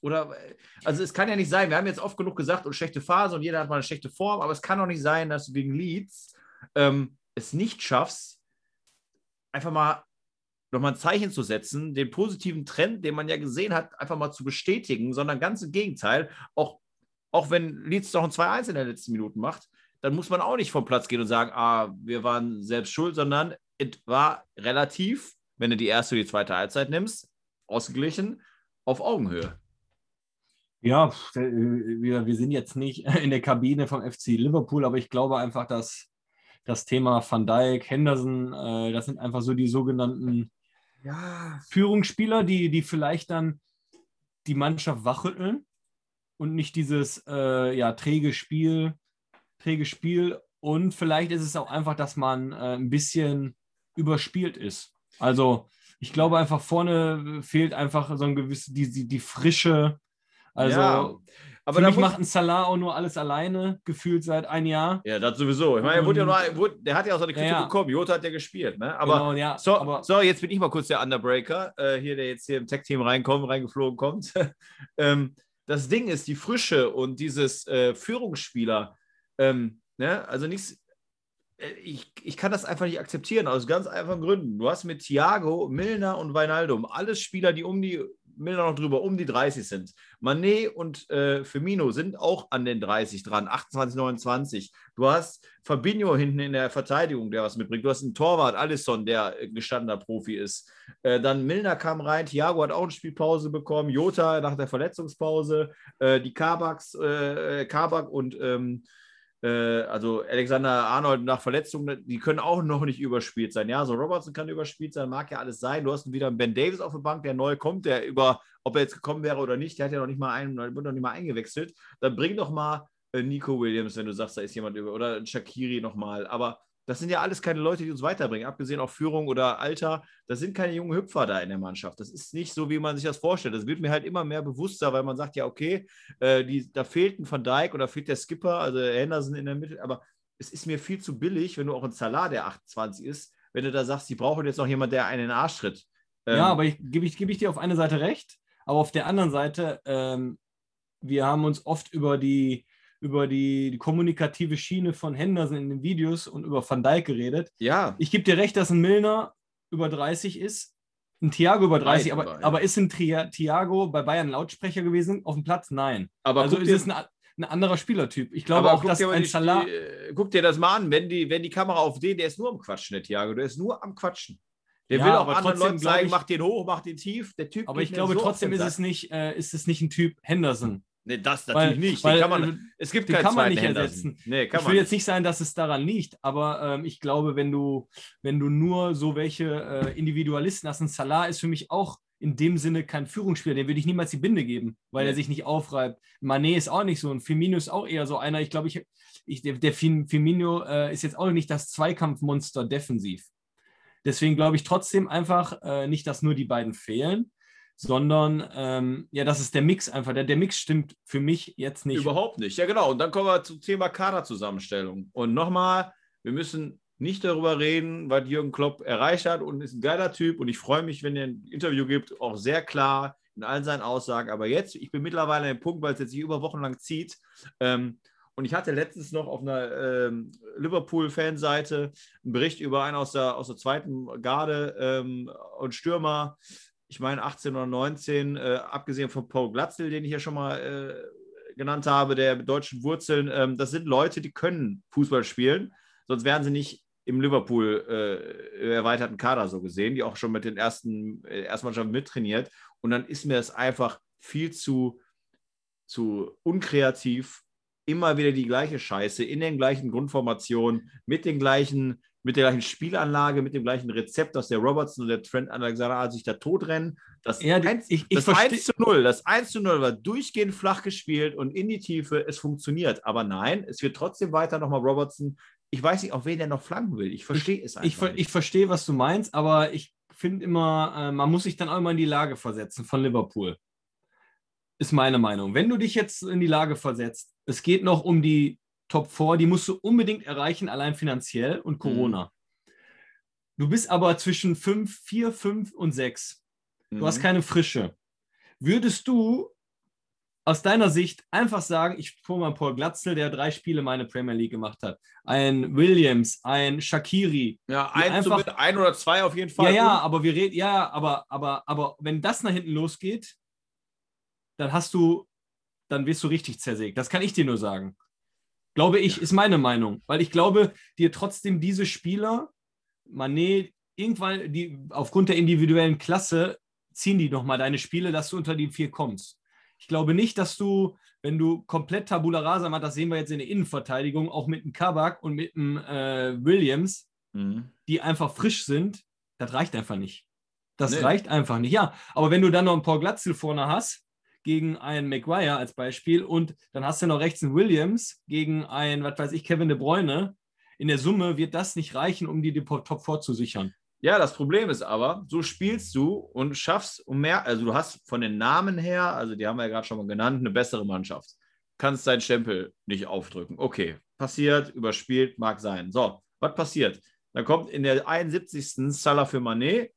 Oder, äh, also es kann ja nicht sein, wir haben jetzt oft genug gesagt, und schlechte Phase und jeder hat mal eine schlechte Form, aber es kann doch nicht sein, dass du gegen Leeds ähm, es nicht schaffst, einfach mal nochmal ein Zeichen zu setzen, den positiven Trend, den man ja gesehen hat, einfach mal zu bestätigen, sondern ganz im Gegenteil, auch, auch wenn Leeds doch ein 2-1 in den letzten Minuten macht, dann muss man auch nicht vom Platz gehen und sagen, ah, wir waren selbst schuld, sondern es war relativ, wenn du die erste oder die zweite Halbzeit nimmst, ausgeglichen auf Augenhöhe. Ja, wir, wir sind jetzt nicht in der Kabine vom FC Liverpool, aber ich glaube einfach, dass das Thema Van Dijk, Henderson, äh, das sind einfach so die sogenannten Ja, Führungsspieler, die, die vielleicht dann die Mannschaft wachrütteln und nicht dieses äh, ja, träge Spiel, träge Spiel. Und vielleicht ist es auch einfach, dass man äh, ein bisschen überspielt ist. Also ich glaube einfach vorne fehlt einfach so ein gewisses, die, die, die Frische. Also Ja, aber für mich macht ein Salah auch nur alles alleine, gefühlt seit ein Jahr. Ja, das sowieso. Ich meine, er wurde ja nur, wurde, der hat ja auch seine Kritik Ja, ja. bekommen. Jota hat ja gespielt, ne? Aber genau, ja, so, aber so, jetzt bin ich mal kurz der Underbreaker, äh, hier, der jetzt hier im Tech-Team reinkommt, reingeflogen kommt. ähm, das Ding ist, die Frische und dieses äh, Führungsspieler, ähm, ne? also nichts, äh, ich, ich kann das einfach nicht akzeptieren, aus ganz einfachen Gründen. Du hast mit Thiago, Milner und Weinaldum alles Spieler, die um die, Milner noch drüber, um die 30 sind. Manet und äh, Firmino sind auch an den 30 dran, 28, 29. Du hast Fabinho hinten in der Verteidigung, der was mitbringt. Du hast einen Torwart, Alisson, der gestandener Profi ist. Äh, dann Milner kam rein, Thiago hat auch eine Spielpause bekommen, Jota nach der Verletzungspause, äh, die Kabaks, äh, Kabak und ähm, äh, also Alexander Arnold nach Verletzung, die können auch noch nicht überspielt sein. Ja, so Robertson kann überspielt sein, mag ja alles sein. Du hast wieder einen Ben Davis auf der Bank, der neu kommt, der über, ob er jetzt gekommen wäre oder nicht, der hat ja noch nicht mal einen, wird noch nicht mal eingewechselt. Dann bring doch mal äh, Nico Williams, wenn du sagst, da ist jemand über, oder Shakiri nochmal. Aber das sind ja alles keine Leute, die uns weiterbringen, abgesehen auf Führung oder Alter. Das sind keine jungen Hüpfer da in der Mannschaft. Das ist nicht so, wie man sich das vorstellt. Das wird mir halt immer mehr bewusster, weil man sagt, ja, okay, äh, die, da fehlt ein Van Dijk oder fehlt der Skipper, also Henderson in der Mitte, aber es ist mir viel zu billig, wenn du auch ein Salah, der 28 ist, wenn du da sagst, die brauchen jetzt noch jemand, der einen Arsch tritt. Ähm, Ja, aber ich, gebe ich, gebe ich dir auf eine Seite recht, aber auf der anderen Seite, ähm, wir haben uns oft über die, über die, die kommunikative Schiene von Henderson in den Videos und über Van Dijk geredet. ja, Ich gebe dir recht, dass ein Milner über 30 ist, ein Thiago über 30, Weit aber, über, ja. aber ist ein Thiago bei Bayern Lautsprecher gewesen? Auf dem Platz? Nein. aber also ist es ein, ein anderer Spielertyp. Ich glaube aber auch, dass ein Salah. die, äh, guck dir das mal an, wenn die, wenn die Kamera auf den, der ist nur am Quatschen, der Thiago, der ist nur am Quatschen. Der Ja, will auch aber anderen Leuten zeigen, ich- mach den hoch, mach den tief. Der Typ Aber ich glaube so trotzdem ist es nicht, äh, ist es nicht ein Typ Henderson. Nee, das Weil- natürlich nicht. weil, den kann man, äh, es gibt keinen kann man nicht Henderson. ersetzen. Nee, ich will jetzt nicht. nicht sagen, dass es daran liegt, aber ähm, ich glaube, wenn du, wenn du nur so welche äh, Individualisten hast, ein Salah ist für mich auch in dem Sinne kein Führungsspieler, dem würde ich niemals die Binde geben, weil Nee. er sich nicht aufreibt. Mané ist auch nicht so und Firmino ist auch eher so einer. Ich glaube, ich, ich, der, der Firm- Firmino äh, ist jetzt auch nicht das Zweikampfmonster defensiv. Deswegen glaube ich trotzdem einfach äh, nicht, dass nur die beiden fehlen, sondern ähm, ja, das ist der Mix einfach. Der, der Mix stimmt für mich jetzt nicht. Überhaupt nicht. Ja, genau. Und dann kommen wir zum Thema Kaderzusammenstellung. Und nochmal, wir müssen nicht darüber reden, was Jürgen Klopp erreicht hat und ist ein geiler Typ. Und ich freue mich, wenn er ein Interview gibt, auch sehr klar in all seinen Aussagen. Aber jetzt, ich bin mittlerweile an dem Punkt, weil es jetzt sich über Wochen lang zieht. Ähm, und ich hatte letztens noch auf einer ähm, Liverpool-Fanseite einen Bericht über einen aus der, aus der zweiten Garde ähm, und Stürmer, ich meine 18 oder 19, äh, abgesehen von Paul Glatzel, den ich ja schon mal äh, genannt habe, der mit deutschen Wurzeln. Ähm, das sind Leute, die können Fußball spielen, sonst wären sie nicht im Liverpool äh, erweiterten Kader so gesehen, die auch schon mit den ersten äh, Erstmannschaften mittrainiert. Und dann ist mir das einfach viel zu, zu unkreativ, immer wieder die gleiche Scheiße in den gleichen Grundformationen, mit den gleichen, mit der gleichen Spielanlage, mit dem gleichen Rezept, dass der Robertson und der Trent Alexander sich da totrennen. Das, Ja, die- 1, ich- ich das versteh- 1 zu 0, das 1 zu 0 war durchgehend flach gespielt und in die Tiefe, es funktioniert. Aber nein, es wird trotzdem weiter nochmal Robertson. Ich weiß nicht, auf wen der noch flanken will. Ich verstehe es einfach Ich, ich verstehe, was du meinst, aber ich finde immer, äh, man muss sich dann auch immer in die Lage versetzen von Liverpool. Ist meine Meinung. Wenn du dich jetzt in die Lage versetzt, es geht noch um die Top 4, die musst du unbedingt erreichen, allein finanziell und Corona. Du bist aber zwischen 5, 4, 5 und 6. Du hast Mhm. keine Frische. Würdest du aus deiner Sicht einfach sagen, ich hole mal Paul Glatzel, der drei Spiele meine Premier League gemacht hat, ein Williams, ein Shakiri, ja, die ein, einfach- zu, ein oder zwei auf jeden Fall. ja, ja, aber wir reden, ja, aber, aber, aber wenn das nach hinten losgeht, dann hast du, dann wirst du richtig zersägt. Das kann ich dir nur sagen. Glaube ich, ist meine Meinung. Weil ich glaube, dir trotzdem diese Spieler, Manet, irgendwann, die aufgrund der individuellen Klasse, ziehen die nochmal deine Spiele, dass du unter die vier kommst. Ich glaube nicht, dass du, wenn du komplett Tabula Rasa machst, das sehen wir jetzt in der Innenverteidigung, auch mit dem Kabak und mit dem äh, Williams, Mhm. die einfach frisch sind, das reicht einfach nicht. Das Nee. reicht einfach nicht. Ja, aber wenn du dann noch einen Paul Glatzel vorne hast, gegen einen Maguire als Beispiel, und dann hast du noch rechts einen Williams gegen einen, was weiß ich, Kevin De Bruyne, in der Summe wird das nicht reichen, um dir die Top 4 zu sichern. Ja, das Problem ist aber, so spielst du und schaffst um mehr, also du hast von den Namen her, also die haben wir ja gerade schon mal genannt, eine bessere Mannschaft. Kannst deinen Stempel nicht aufdrücken. Okay, passiert, überspielt, mag sein. So, was passiert? Dann kommt in der 71. Salah für Manet,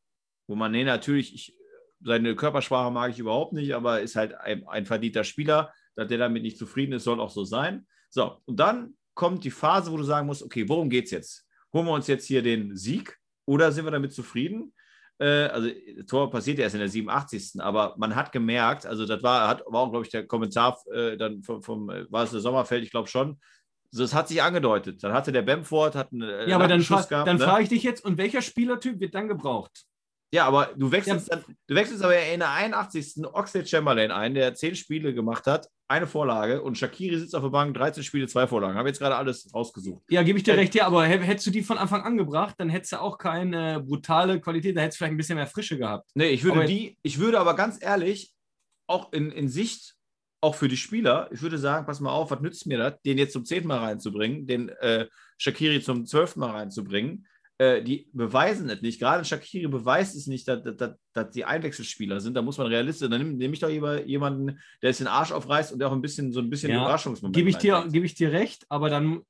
wo Manet natürlich, ich, seine Körpersprache mag ich überhaupt nicht, aber ist halt ein, ein verdienter Spieler, dass der damit nicht zufrieden ist, soll auch so sein. So, und dann kommt die Phase, wo du sagen musst, okay, worum geht es jetzt? Holen wir uns jetzt hier den Sieg oder sind wir damit zufrieden? Äh, also, das Tor passiert ja erst in der 87. Aber man hat gemerkt, also das war, hat, war auch, glaube ich, der Kommentar äh, dann vom, vom äh, war es der Sommerfeld, ich glaube schon. So, es hat sich angedeutet. Dann hatte der Bamford hat einen äh, Ja, aber dann, fra gehabt, dann ne? frage ich dich jetzt, und welcher Spielertyp wird dann gebraucht? Ja, aber du wechselst, dann, du wechselst aber in der 81. Oxlade Chamberlain ein, der 10 Spiele gemacht hat, eine Vorlage und Shakiri sitzt auf der Bank, 13 Spiele, zwei Vorlagen. Habe jetzt gerade alles rausgesucht. Ja, gebe ich dir Äh, recht, ja, aber hä- hättest du die von Anfang an gebracht, dann hättest du auch keine brutale Qualität, da hättest du vielleicht ein bisschen mehr Frische gehabt. Nee, ich würde Aber- die, ich würde aber ganz ehrlich, auch in, in Sicht, auch für die Spieler, ich würde sagen, pass mal auf, was nützt mir das, den jetzt zum zehnten Mal reinzubringen, den äh, Shakiri zum zwölften Mal reinzubringen. Äh, die beweisen es nicht. Gerade Shakiri beweist es nicht, dass, dass, dass, die Einwechselspieler sind. Da muss man realistisch. Dann nehme nehm ich doch lieber jemanden, der es den Arsch aufreißt und der auch ein bisschen so ein bisschen Ja, Überraschungsmoment Gebe ich, dir, gebe ich dir recht, aber dann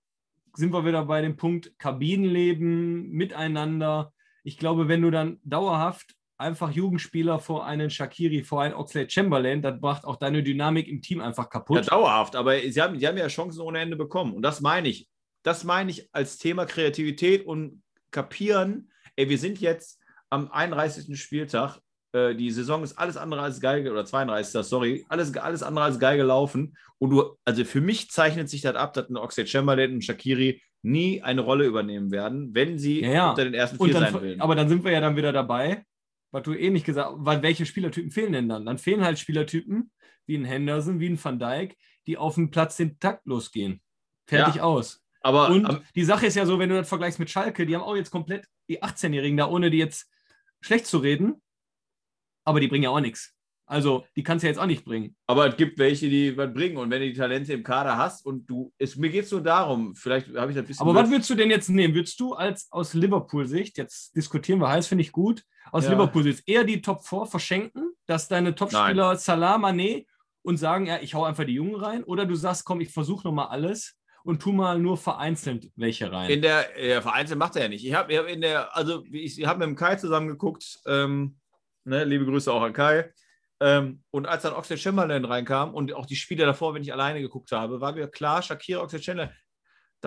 sind wir wieder bei dem Punkt Kabinenleben, miteinander. Ich glaube, wenn du dann dauerhaft einfach Jugendspieler vor einen Shakiri, vor einen Oxlade Chamberlain, das macht auch deine Dynamik im Team einfach Ja, kaputt. dauerhaft, aber sie haben, sie haben ja Chancen ohne Ende bekommen. Und das meine ich. Das meine ich als Thema Kreativität und kapieren. Ey, wir sind jetzt am 31. Spieltag. Äh, die Saison ist alles andere als geil, oder 32. Sorry, alles, alles andere als geil gelaufen. Und du, also für mich zeichnet sich das ab, dass ein Oxlade Chamberlain und Shakiri nie eine Rolle übernehmen werden, wenn sie Ja, ja. unter den ersten vier sein dann, will. aber dann sind wir ja dann wieder dabei. was du eh nicht gesagt hast, welche Spielertypen fehlen denn dann? Dann fehlen halt Spielertypen wie ein Henderson, wie ein Van Dijk, die auf dem Platz den Takt losgehen. Fertig Ja. aus. Aber, Und aber die Sache ist ja so, wenn du das vergleichst mit Schalke, die haben auch jetzt komplett die 18-Jährigen da, ohne die jetzt schlecht zu reden, aber die bringen ja auch nichts. Also, die kannst du ja jetzt auch nicht bringen. Aber es gibt welche, die was bringen. Und wenn du die Talente im Kader hast und du, es, mir geht es nur darum, vielleicht habe ich das ein bisschen. Aber was würdest du denn jetzt nehmen? Würdest du als aus Liverpool-Sicht, jetzt diskutieren wir heiß, finde ich gut, aus Ja. Liverpool-Sicht eher die Top 4 verschenken, dass deine Topspieler Salah, Mané und sagen, ja, ich hau einfach die Jungen rein? Oder du sagst, komm, ich versuche nochmal alles und tu mal nur vereinzelt welche rein? In der, der Vereinzel macht er ja nicht. Ich habe hab in der, also ich, habe mit dem Kai zusammen geguckt, ähm, ne, liebe Grüße auch an Kai. Ähm, und als dann Oxlade Chamberlain reinkam und auch die Spiele davor, wenn ich alleine geguckt habe, war mir klar, Shakira Oxlade Chamberlain.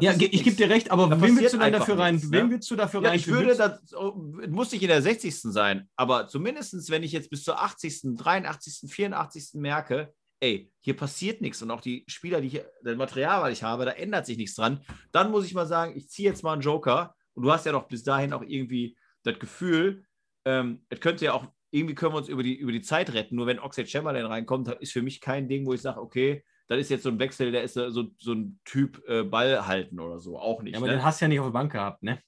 ja, ich gebe dir recht, aber Da passiert willst du denn dafür rein? nichts, ne? willst du dafür Ja, rein? ich würde, das oh, muss nicht in der 60. sein, aber zumindest, wenn ich jetzt bis zur 80., 83., 84. merke, ey, hier passiert nichts und auch die Spieler, die hier, das Material, was ich habe, da ändert sich nichts dran, dann muss ich mal sagen, ich ziehe jetzt mal einen Joker und du hast ja doch bis dahin auch irgendwie das Gefühl, ähm, es könnte ja auch, irgendwie können wir uns über die, über die Zeit retten, nur wenn Oxlade Chamberlain reinkommt, ist für mich kein Ding, wo ich sage, okay, das ist jetzt so ein Wechsel, der ist so, so ein Typ äh, Ball halten oder so, auch nicht. ja, aber ne? den hast du ja nicht auf der Bank gehabt, ne?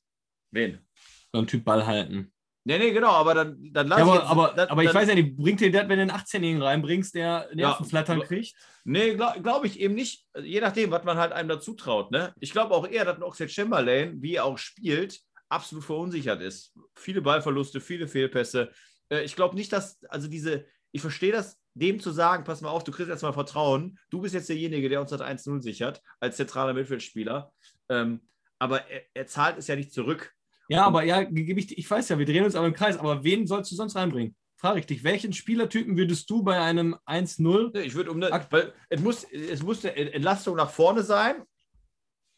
Wen? So ein Typ Ball halten. Nee, nee, genau, aber dann, dann lass Ja, ich aber, jetzt, aber, dann, aber ich dann, weiß ja nicht, bringt dir das, wenn du einen 18-Jährigen reinbringst, der Nervenflattern gl- kriegt? Nee, glaube glaub ich eben nicht. Also Je nachdem, was man halt einem dazu traut. Ne? Ich glaube auch eher, dass ein Oxlade Chamberlain, wie er auch spielt, absolut verunsichert ist. Viele Ballverluste, viele Fehlpässe. Äh, Ich glaube nicht, dass, also diese, ich verstehe das, dem zu sagen, pass mal auf, du kriegst jetzt mal Vertrauen. Du bist jetzt derjenige, der uns das 1-0 sichert, als zentraler Mittelfeldspieler. Ähm, aber er, er zahlt es ja nicht zurück. Ja, aber ja, ich, weiß ja, wir drehen uns aber im Kreis, aber wen sollst du sonst reinbringen? Frage ich dich, welchen Spielertypen würdest du bei einem 1-0? Ne, Ich würde um, ne, Ak- weil es muss, es muss eine Entlastung nach vorne sein.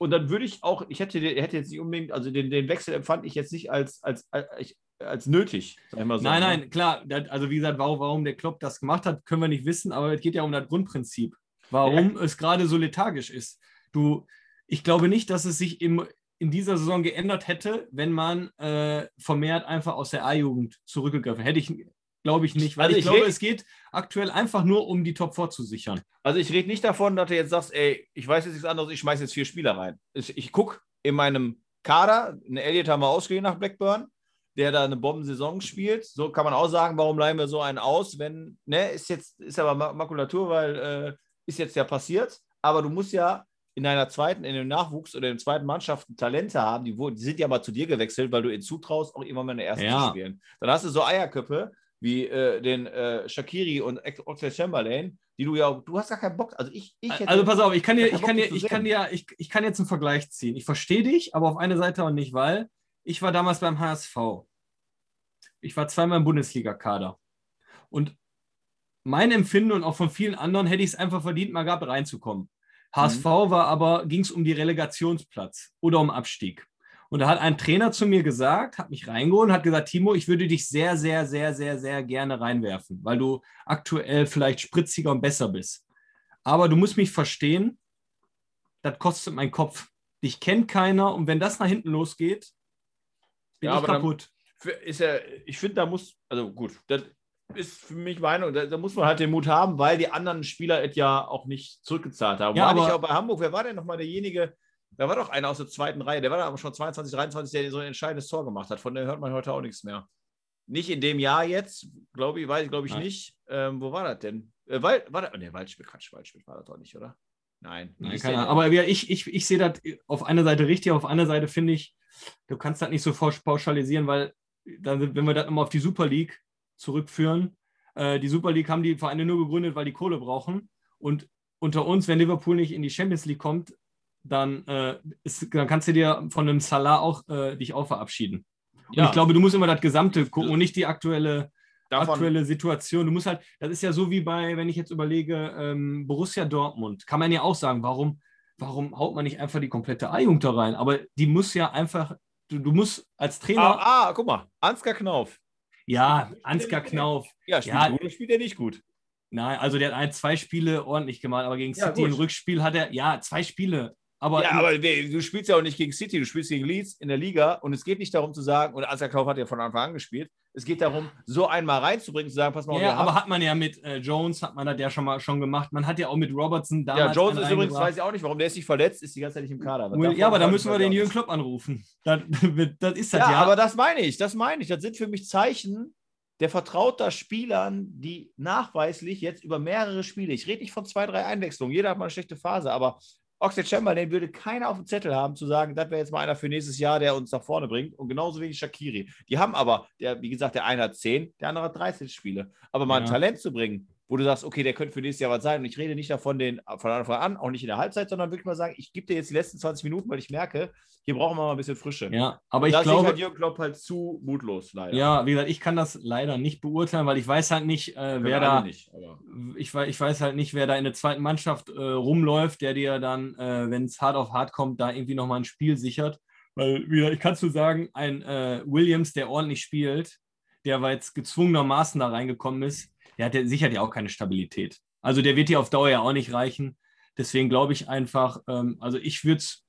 Und dann würde ich auch, ich hätte, hätte jetzt nicht unbedingt, also den, den Wechsel empfand ich jetzt nicht als, als, als, als nötig, sag ich mal so. Nein, ne? nein, klar, also wie gesagt, warum, warum der Klopp das gemacht hat, können wir nicht wissen, aber es geht ja um das Grundprinzip, warum es gerade so lethargisch ist. Du, ich glaube nicht, dass es sich im, in dieser Saison geändert hätte, wenn man äh, vermehrt einfach aus der A-Jugend zurückgegriffen hätte. Ich glaube ich nicht, weil Also ich, ich glaube, es geht aktuell einfach nur um die Top 4 zu sichern. Also ich rede nicht davon, dass du jetzt sagst, ey, ich weiß jetzt nichts anderes, ich schmeiße jetzt vier Spieler rein. Ich, ich gucke in meinem Kader, einen Elliot haben wir ausgeliehen nach Blackburn, der da eine Bombensaison spielt. So kann man auch sagen, warum leihen wir so einen aus, wenn, ne, ist jetzt, ist aber Ma- Makulatur, weil äh, ist jetzt ja passiert, aber du musst ja in deiner zweiten, in dem Nachwuchs oder in den zweiten Mannschaften Talente haben, die, die sind ja mal zu dir gewechselt, weil du ihnen zutraust, auch immer mal in der ersten Ja. zu spielen. Dann hast du so Eierköpfe wie äh, den äh, Shakiri und Oxlade Chamberlain, die du ja, du hast gar keinen Bock. Also ich, ich hätte, Also pass auf, ich kann dir, ich kann dir, ich kann dir, ich, ich kann jetzt einen Vergleich ziehen. Ich verstehe dich, aber auf eine Seite auch nicht, weil ich war damals beim HSV. Ich war zweimal im Bundesliga-Kader. Und mein Empfinden und auch von vielen anderen hätte ich es einfach verdient, mal gehabt, reinzukommen. HSV war aber, ging es um die Relegationsplatz oder um Abstieg. Und da hat ein Trainer zu mir gesagt, hat mich reingeholt und hat gesagt, Timo, ich würde dich sehr, sehr, sehr, sehr, sehr gerne reinwerfen, weil du aktuell vielleicht spritziger und besser bist. Aber du musst mich verstehen, das kostet meinen Kopf. Dich kennt keiner und wenn das nach hinten losgeht, bin Ja, ich dann- kaputt. Ist ja, ich finde, da muss, also gut, das ist für mich Meinung, da, da muss man halt den Mut haben, weil die anderen Spieler es ja auch nicht zurückgezahlt haben. Ja, war nicht aber- auch bei Hamburg, wer war denn nochmal derjenige, da war doch einer aus der zweiten Reihe, der war da aber schon 22, 23, der so ein entscheidendes Tor gemacht hat, von dem hört man heute auch nichts mehr. Nicht in dem Jahr jetzt, glaube ich, weiß ich, glaube ich Nein. nicht. Ähm, wo war das denn? Äh, Wald, war das? Ne, Waldspiel, Quatsch, Waldspiel war das doch nicht, oder? Nein. Nein, keine der Ahnung. Aber ich, ich, ich sehe das auf einer Seite richtig, auf einer Seite finde ich, du kannst das nicht so pausch- pauschalisieren, weil dann, wenn wir das nochmal auf die Super League zurückführen, äh, die Super League haben die Vereine nur gegründet, weil die Kohle brauchen. Und unter uns, wenn Liverpool nicht in die Champions League kommt, dann, äh, ist, dann kannst du dir von einem Salah auch äh, dich auch verabschieden. Und Ja. ich glaube, du musst immer das Gesamte gucken und nicht die aktuelle Davon- aktuelle Situation. Du musst halt, das ist ja so wie bei, wenn ich jetzt überlege, ähm, Borussia Dortmund, kann man ja auch sagen, warum, warum haut man nicht einfach die komplette A-Jugend da rein? Aber die muss ja einfach, du, du musst als Trainer, Ah, ah, guck mal, Ansgar Knauf. Ja, Ansgar Knauf, Ja, spielt Ja. gut spielt er nicht gut? nein, also der hat ein, zwei Spiele ordentlich gemacht, aber gegen Ja, City gut. im Rückspiel hat er, ja, zwei Spiele. Aber, ja, aber du spielst ja auch nicht gegen City, du spielst gegen Leeds in der Liga und es geht nicht darum zu sagen, und Ansgar Kauf hat ja von Anfang an gespielt, Es geht darum, so einmal reinzubringen, zu sagen, pass mal, Ja, aber haben- hat man ja mit äh, Jones, hat man das ja schon mal schon gemacht. Man hat ja auch mit Robertson ja, damals. Jones ist übrigens, weiß ich auch nicht, warum der ist nicht verletzt, ist die ganze Zeit nicht im Kader. Will, ja, aber da müssen wir den Jürgen. Klopp anrufen. Das, das ist das Ja, ja. aber das meine ich, das meine ich. Das sind für mich Zeichen, der vertraut da Spielern, die nachweislich jetzt über mehrere Spiele, ich rede nicht von zwei, drei Einwechslungen, jeder hat mal eine schlechte Phase, aber Oxlade Chamberlain würde keiner auf dem Zettel haben, zu sagen, das wäre jetzt mal einer für nächstes Jahr, der uns nach vorne bringt. Und genauso wenig Shakiri. Die haben aber, der, wie gesagt, der eine hat 10, der andere hat 13 Spiele. Aber mal ein Ja. Talent zu bringen, wo du sagst, okay, der könnte für nächstes Jahr was sein. Und ich rede nicht davon den, von Anfang an, auch nicht in der Halbzeit, sondern wirklich mal sagen, ich gebe dir jetzt die letzten 20 Minuten, weil ich merke, hier brauchen wir mal ein bisschen Frische. ja, aber sehe ich glaube, halt Jürgen Klopp halt zu mutlos, leider. ja, wie gesagt, ich kann das leider nicht beurteilen, weil ich weiß halt nicht, äh, wer da. Nicht, Ich, ich weiß halt nicht, wer da in der zweiten Mannschaft äh, rumläuft, der dir dann, äh, wenn es hart auf hart kommt, da irgendwie nochmal ein Spiel sichert. Weil, wie gesagt, ich kann zu sagen, ein äh, Williams, der ordentlich spielt, der weil jetzt gezwungenermaßen da reingekommen ist, der hat ja sichert ja auch keine Stabilität. Also der wird dir auf Dauer ja auch nicht reichen. Deswegen glaube ich einfach, ähm, also ich würde es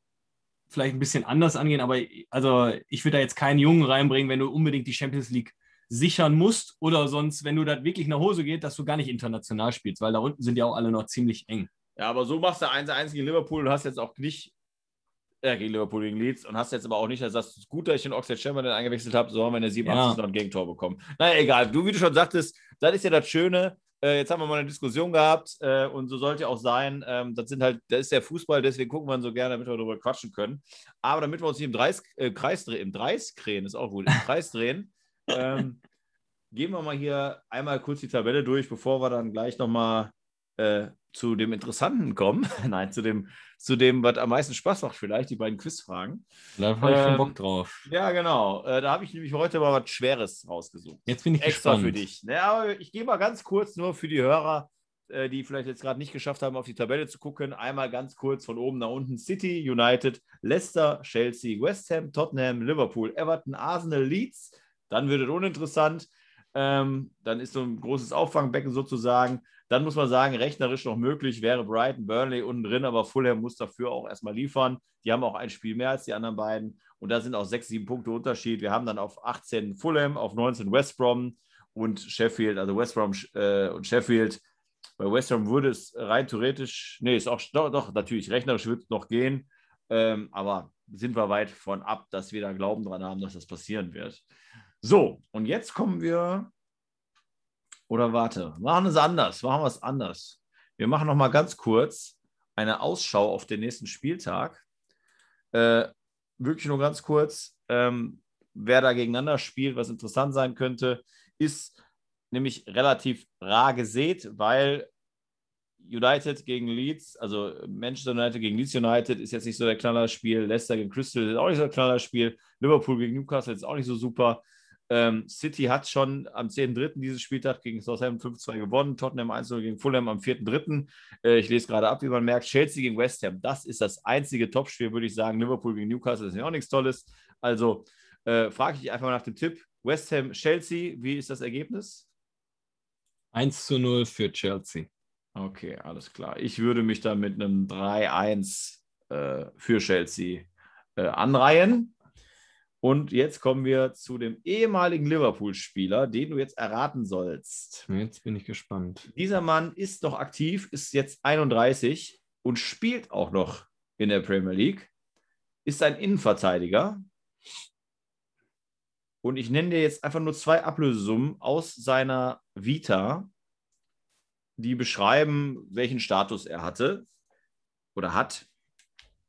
vielleicht ein bisschen anders angehen, aber also ich würde da jetzt keinen Jungen reinbringen, wenn du unbedingt die Champions League sichern musst oder sonst, wenn du das wirklich nach Hose geht, dass du gar nicht international spielst, weil da unten sind ja auch alle noch ziemlich eng. Ja, aber so machst du 1-1 gegen Liverpool und hast jetzt auch nicht äh, gegen Liverpool, gegen Leeds und hast jetzt aber auch nicht, dass das gut, dass ich den Oxlade Chamberlain eingewechselt habe, so haben wir in der 87 Ja. noch ein Gegentor bekommen. Naja, egal. Du, wie du schon sagtest, das ist ja das Schöne. Äh, jetzt haben wir mal eine Diskussion gehabt äh, und so sollte auch sein. Ähm, das sind halt, das ist der Fußball, deswegen gucken wir ihn so gerne, damit wir darüber quatschen können. Aber damit wir uns hier im Dreis, äh, Kreis drehen, im Dreis drehen, ist auch gut, im Kreis drehen, ähm, gehen wir mal hier einmal kurz die Tabelle durch, bevor wir dann gleich nochmal äh, zu dem Interessanten kommen. Nein, zu dem, zu dem, was am meisten Spaß macht, vielleicht, die beiden Quizfragen. Da habe ich schon Ähm, Bock drauf. Ja, genau. Äh, da habe ich nämlich heute mal was Schweres rausgesucht. Jetzt bin ich Extra gespannt. für dich. Ja, aber ich gehe mal ganz kurz nur für die Hörer, äh, die vielleicht jetzt gerade nicht geschafft haben, auf die Tabelle zu gucken. Einmal ganz kurz von oben nach unten. City, United, Leicester, Chelsea, West Ham, Tottenham, Liverpool, Everton, Arsenal, Leeds. Dann wird es uninteressant. Ähm, dann ist so ein großes Auffangbecken sozusagen. Dann muss man sagen, rechnerisch noch möglich wäre Brighton, Burnley unten drin, aber Fulham muss dafür auch erstmal liefern. Die haben auch ein Spiel mehr als die anderen beiden. Und da sind auch sechs, sieben Punkte Unterschied. Wir haben dann auf 18 Fulham, auf 19 West Brom und Sheffield, also West Brom äh, und Sheffield. Bei West Brom würde es rein theoretisch, nee, ist auch doch, doch natürlich rechnerisch wird es noch gehen. Ähm, aber sind wir weit von ab, dass wir da Glauben dran haben, dass das passieren wird. So, und jetzt kommen wir. Oder warte, machen wir es anders. Machen wir es anders. Wir machen noch mal ganz kurz eine Ausschau auf den nächsten Spieltag. Äh, wirklich nur ganz kurz, ähm, wer da gegeneinander spielt, was interessant sein könnte, ist nämlich relativ rar gesät, weil United gegen Leeds, also Manchester United gegen Leeds United ist jetzt nicht so der Knallerspiel, Leicester gegen Crystal ist auch nicht so der Knallerspiel, Liverpool gegen Newcastle ist auch nicht so super. Ähm, City hat schon am 10.3. dieses Spieltag gegen Southampton 5-2 gewonnen, Tottenham 1-0 gegen Fulham am 4.3. Äh, ich lese gerade ab, wie man merkt, Chelsea gegen West Ham, das ist das einzige Topspiel, würde ich sagen. Liverpool gegen Newcastle ist ja auch nichts Tolles. Also äh, frage ich dich einfach mal nach dem Tipp. West Ham, Chelsea, wie ist das Ergebnis? 1 zu 0 für Chelsea. Okay, alles klar. Ich würde mich da mit einem 3-1 äh, für Chelsea äh, anreihen. Und jetzt kommen wir zu dem ehemaligen Liverpool-Spieler, den du jetzt erraten sollst. Jetzt bin ich gespannt. Dieser Mann ist noch aktiv, ist jetzt 31 und spielt auch noch in der Premier League, ist ein Innenverteidiger. Und ich nenne dir jetzt einfach nur zwei Ablösesummen aus seiner Vita, die beschreiben, welchen Status er hatte oder hat.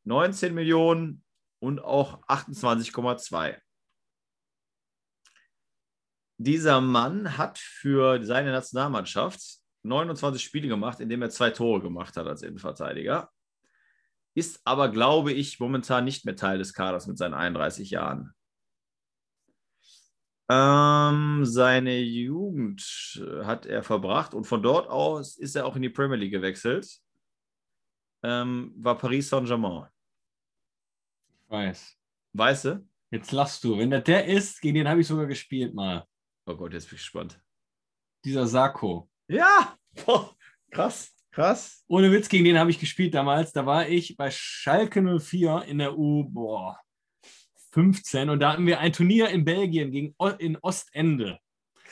19 Millionen und auch 28,2. Dieser Mann hat für seine Nationalmannschaft 29 Spiele gemacht, indem er zwei Tore gemacht hat als Innenverteidiger. Ist aber, glaube ich, momentan nicht mehr Teil des Kaders mit seinen 31 Jahren. Ähm, seine Jugend äh, hat er verbracht und von dort aus ist er auch in die Premier League gewechselt. Ähm, war Paris Saint-Germain. Ich weiß. Weißt du? Jetzt lachst du. Wenn das der ist, gegen den habe ich sogar gespielt mal. Oh Gott, jetzt bin ich gespannt. Dieser Sarko. Ja! Boah, krass, krass. Ohne Witz, gegen den habe ich gespielt damals. Da war ich bei Schalke 04 in der U, boah, 15 und da hatten wir ein Turnier in Belgien gegen o in Ostende.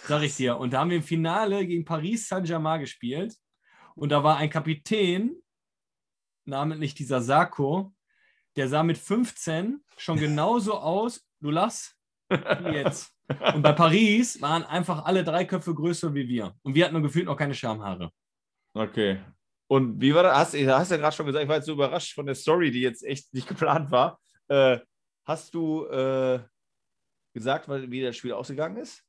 Sag ich dir. Und da haben wir im Finale gegen Paris Saint-Germain gespielt. Und da war ein Kapitän, namentlich dieser Sarko, der sah mit 15 schon genauso aus, du lass, wie jetzt. Und bei Paris waren einfach alle drei Köpfe größer wie wir. Und wir hatten nur gefühlt noch keine Schamhaare. Okay. Und wie war das? Hast, hast ja gerade schon gesagt, ich war jetzt so überrascht von der Story, die jetzt echt nicht geplant war. Äh, hast du äh, gesagt, wie das Spiel ausgegangen ist?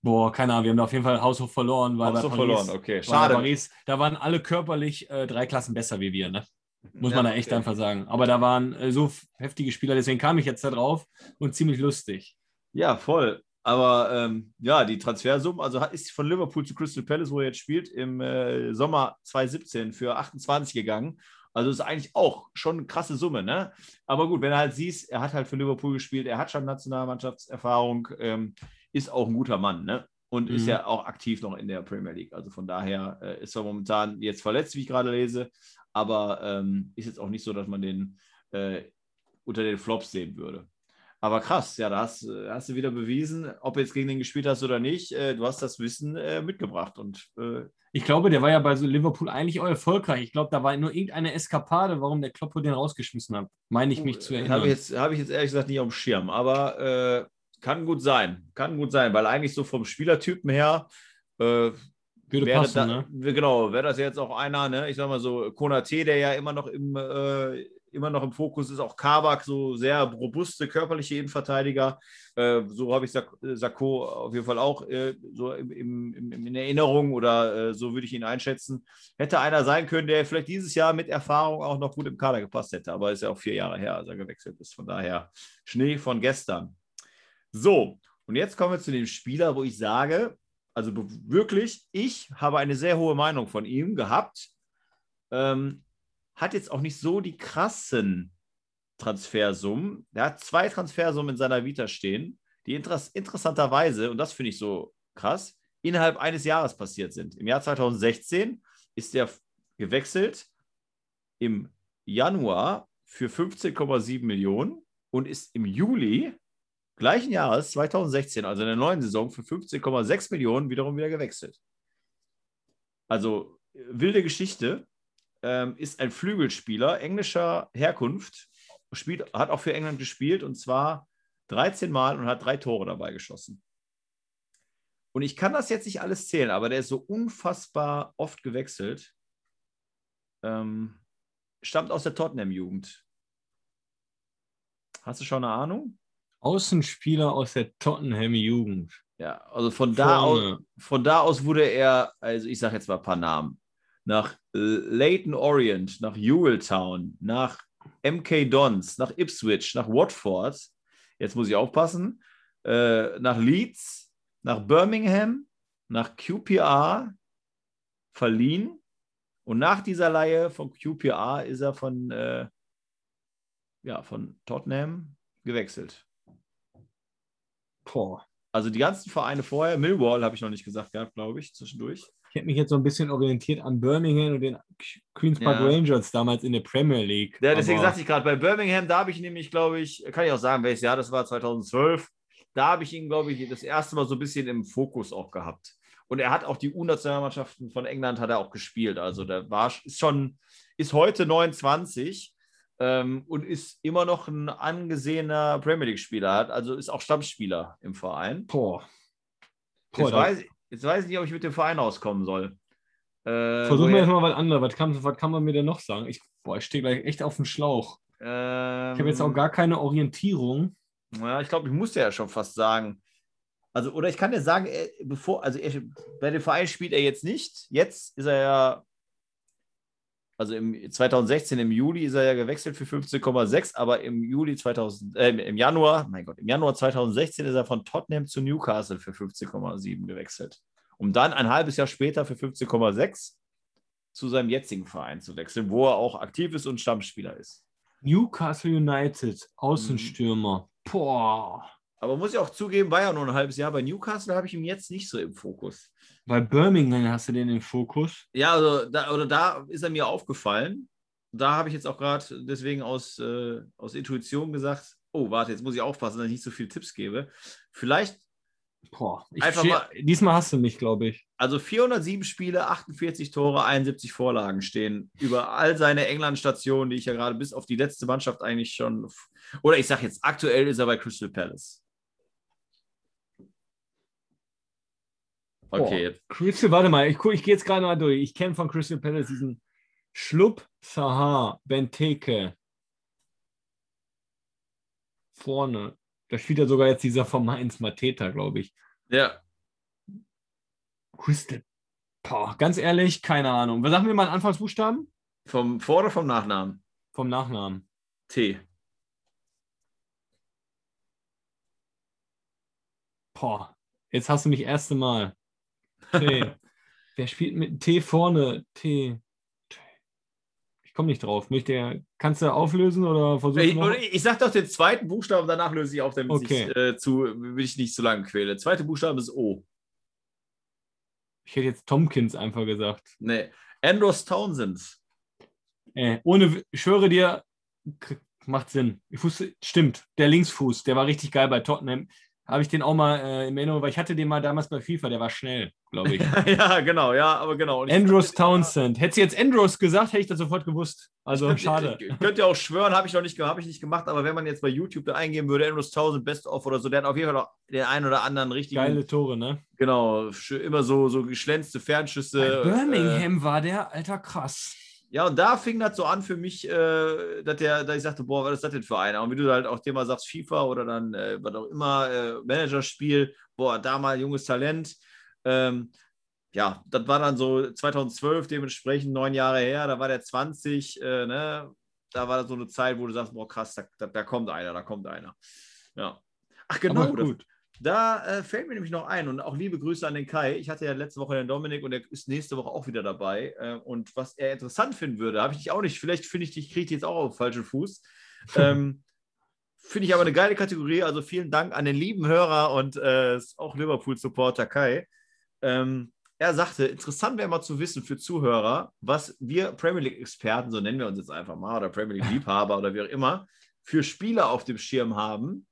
Boah, keine Ahnung, wir haben da auf jeden Fall haushoch verloren. Weil Haushoch bei Paris, verloren, okay. Schade. Paris, da waren alle körperlich äh, drei Klassen besser wie wir, ne? Muss Ja, man da echt okay. einfach sagen. Aber da waren äh, so heftige Spieler, deswegen kam ich jetzt da drauf und ziemlich lustig. Ja, voll. Aber ähm, ja, die Transfersumme, also hat- ist von Liverpool zu Crystal Palace, wo er jetzt spielt, im äh, Sommer 2017 für 28 gegangen. Also ist eigentlich auch schon eine krasse Summe, ne? Aber gut, wenn du halt siehst, er hat halt für Liverpool gespielt, er hat schon Nationalmannschaftserfahrung, ähm, ist auch ein guter Mann, ne? Und ist Mhm. ja auch aktiv noch in der Premier League. Also von daher äh, ist er momentan jetzt verletzt, wie ich gerade lese, aber ähm, ist jetzt auch nicht so, dass man den äh, unter den Flops sehen würde. Aber krass, ja, da hast, äh, hast du wieder bewiesen, ob du jetzt gegen den gespielt hast oder nicht. Äh, du hast das Wissen äh, mitgebracht. Und äh, Ich glaube, der war ja bei so Liverpool eigentlich auch erfolgreich. Ich glaube, da war nur irgendeine Eskapade, warum der Kloppo den rausgeschmissen hat. Meine ich mich zu erinnern. habe ich, jetzt- hab ich jetzt ehrlich gesagt nicht auf dem Schirm. Aber äh, kann gut sein. Kann gut sein, weil eigentlich so vom Spielertypen her äh, Würde wäre passen, da, ne? Genau, wäre das jetzt auch einer, ne? ich sag mal so, Konate, der ja immer noch im, äh, immer noch im Fokus ist, auch Kabak, so sehr robuste körperliche Innenverteidiger. Äh, so habe ich Sak Sakko auf jeden Fall auch äh, so im, im, im, in Erinnerung oder äh, so würde ich ihn einschätzen. Hätte einer sein können, der vielleicht dieses Jahr mit Erfahrung auch noch gut im Kader gepasst hätte, aber ist ja auch vier Jahre her, als er gewechselt ist. Von daher Schnee von gestern. So, und jetzt kommen wir zu dem Spieler, wo ich sage, also wirklich, ich habe eine sehr hohe Meinung von ihm gehabt. Ähm, hat jetzt auch nicht so die krassen Transfersummen. Er hat zwei Transfersummen in seiner Vita stehen, die interess interessanterweise, und das finde ich so krass, innerhalb eines Jahres passiert sind. Im Jahr 2016 ist er gewechselt im Januar für 15,7 Millionen und ist im Juli gleichen Jahres, 2016, also in der neuen Saison, für 15,6 Millionen wiederum wieder gewechselt. Also äh, wilde Geschichte. Ähm, ist ein Flügelspieler englischer Herkunft, spielt, hat auch für England gespielt und zwar 13 Mal und hat drei Tore dabei geschossen. Und ich kann das jetzt nicht alles zählen, aber der ist so unfassbar oft gewechselt. Ähm, stammt aus der Tottenham-Jugend. Hast du schon eine Ahnung? Außenspieler aus der Tottenham-Jugend. Ja, also von da, aus, von da aus wurde er, also ich sage jetzt mal ein paar Namen, nach Leighton Orient, nach Ewelltown, nach MK Dons, nach Ipswich, nach Watford, jetzt muss ich aufpassen, äh, nach Leeds, nach Birmingham, nach QPR verliehen und nach dieser Leihe von QPR ist er von, äh, ja, von Tottenham gewechselt. Boah. Also die ganzen Vereine vorher, Millwall habe ich noch nicht gesagt gehabt, glaube ich, zwischendurch. Ich hätte mich jetzt so ein bisschen orientiert an Birmingham und den Queen's Park Ja. Rangers damals in der Premier League. Ja, deswegen sagte ich gerade, bei Birmingham, da habe ich nämlich, glaube ich, kann ich auch sagen, welches Jahr das war, 2012, da habe ich ihn, glaube ich, das erste Mal so ein bisschen im Fokus auch gehabt. Und er hat auch die U-Nationalmannschaften von England hat er auch gespielt. Also der war ist schon, ist heute 29 ähm, und ist immer noch ein angesehener Premier League-Spieler, hat- also ist auch Stammspieler im Verein. Boah. Boah, Jetzt weiß, jetzt weiß ich nicht, ob ich mit dem Verein auskommen soll. Äh, Versuchen wir jetzt mal was anderes. Was kann, was kann man mir denn noch sagen? Ich, boah, ich stehe gleich echt auf dem Schlauch. Ich habe jetzt auch ähm, gar keine Orientierung. Ja, ich glaube, ich musste ja schon fast sagen. Also, oder ich kann dir sagen, er, bevor, also er, bei dem Verein spielt er jetzt nicht. Jetzt ist er ja, also im 2016 im Juli ist er ja gewechselt für 15,6, aber im Juli 2000, äh, im Januar, mein Gott, im Januar 2016 ist er von Tottenham zu Newcastle für 15,7 gewechselt. Um dann ein halbes Jahr später für 15,6 zu seinem jetzigen Verein zu wechseln, wo er auch aktiv ist und Stammspieler ist. Newcastle United, Außenstürmer. Mhm. Boah. Aber muss ich auch zugeben, war ja nur ein halbes Jahr. Bei Newcastle habe ich ihn jetzt nicht so im Fokus. Bei Birmingham hast du den im Fokus. Ja, also da, oder da ist er mir aufgefallen. Da habe ich jetzt auch gerade deswegen aus, äh, aus Intuition gesagt, oh, warte, jetzt muss ich aufpassen, dass ich nicht so viele Tipps gebe. Vielleicht Boah, ich Einfach mal- diesmal hast du mich, glaube ich. Also 407 Spiele, 48 Tore, 71 Vorlagen stehen über all seine England-Stationen, die ich ja gerade bis auf die letzte Mannschaft eigentlich schon. Oder ich sage jetzt, aktuell ist er bei Crystal Palace. Okay, jetzt. Crystal, warte mal, ich, ich gehe jetzt gerade mal durch. Ich kenne von Crystal Palace diesen Schlupp, Sahar, Benteke. Vorne. Da spielt ja sogar jetzt dieser von Mainz, Mateta, glaube ich. Ja, Crystal. Boah, ganz ehrlich, keine Ahnung. Was sagen wir mal Anfangsbuchstaben? vom Vor- oder vom Nachnamen? Vom Nachnamen. T. Boah, jetzt hast du mich erste Mal. T. Wer spielt mit T vorne? T. Ich komme nicht drauf. Möchte, kannst du auflösen oder versuchen? Ich, noch? ich, ich sage doch den zweiten Buchstaben, danach löse ich auf, damit Okay. ich, äh, zu, will ich nicht zu lange quäle. Zweite Buchstabe ist O. Ich hätte jetzt Tomkins einfach gesagt. Nee. Andros Townsend. Äh, ohne, ich schwöre dir, macht Sinn. Ich wusste, stimmt, der Linksfuß, der war richtig geil bei Tottenham. Habe ich den auch mal äh, in Erinnerung, weil ich hatte den mal damals bei FIFA, der war schnell, glaube ich. ja, genau, ja, aber genau. Und ich- Andros Townsend. Hätte sie jetzt Andros gesagt, hätte ich das sofort gewusst. Also Könnt- schade. Ihr könnt ja auch schwören, habe ich noch nicht, hab ich nicht gemacht, aber wenn man jetzt bei YouTube da eingeben würde, Andros 1000 Best of oder so, der hat auf jeden Fall noch den einen oder anderen richtigen, Geile Tore, ne? genau, immer so, so geschlänzte Fernschüsse. Bei Äh, Birmingham war der, alter krass. Ja, und da fing das so an für mich, äh, dass, der, dass ich sagte, boah, was ist das denn für einer? Und wie du halt auch Thema sagst, FIFA oder dann, äh, was auch immer, äh, Managerspiel, boah, da mal junges Talent. Ähm, ja, das war dann so 2012, dementsprechend neun Jahre her, da war der 20, äh, ne? Da war das so eine Zeit, wo du sagst, boah, krass, da, da, da kommt einer, da kommt einer. Ja. Ach, genau, das- gut. Da äh, fällt mir nämlich noch ein und auch liebe Grüße an den Kai. Ich hatte ja letzte Woche den Dominik und der ist nächste Woche auch wieder dabei. Äh, und was er interessant finden würde, habe ich dich auch nicht. Vielleicht finde ich dich, kriege ich dich jetzt auch auf den falschen Fuß. ähm, finde ich aber eine geile Kategorie. Also vielen Dank an den lieben Hörer und äh, auch Liverpool-Supporter Kai. Ähm, er sagte, interessant wäre mal zu wissen für Zuhörer, was wir Premier League-Experten, so nennen wir uns jetzt einfach mal, oder Premier League-Liebhaber oder wie auch immer, für Spieler auf dem Schirm haben,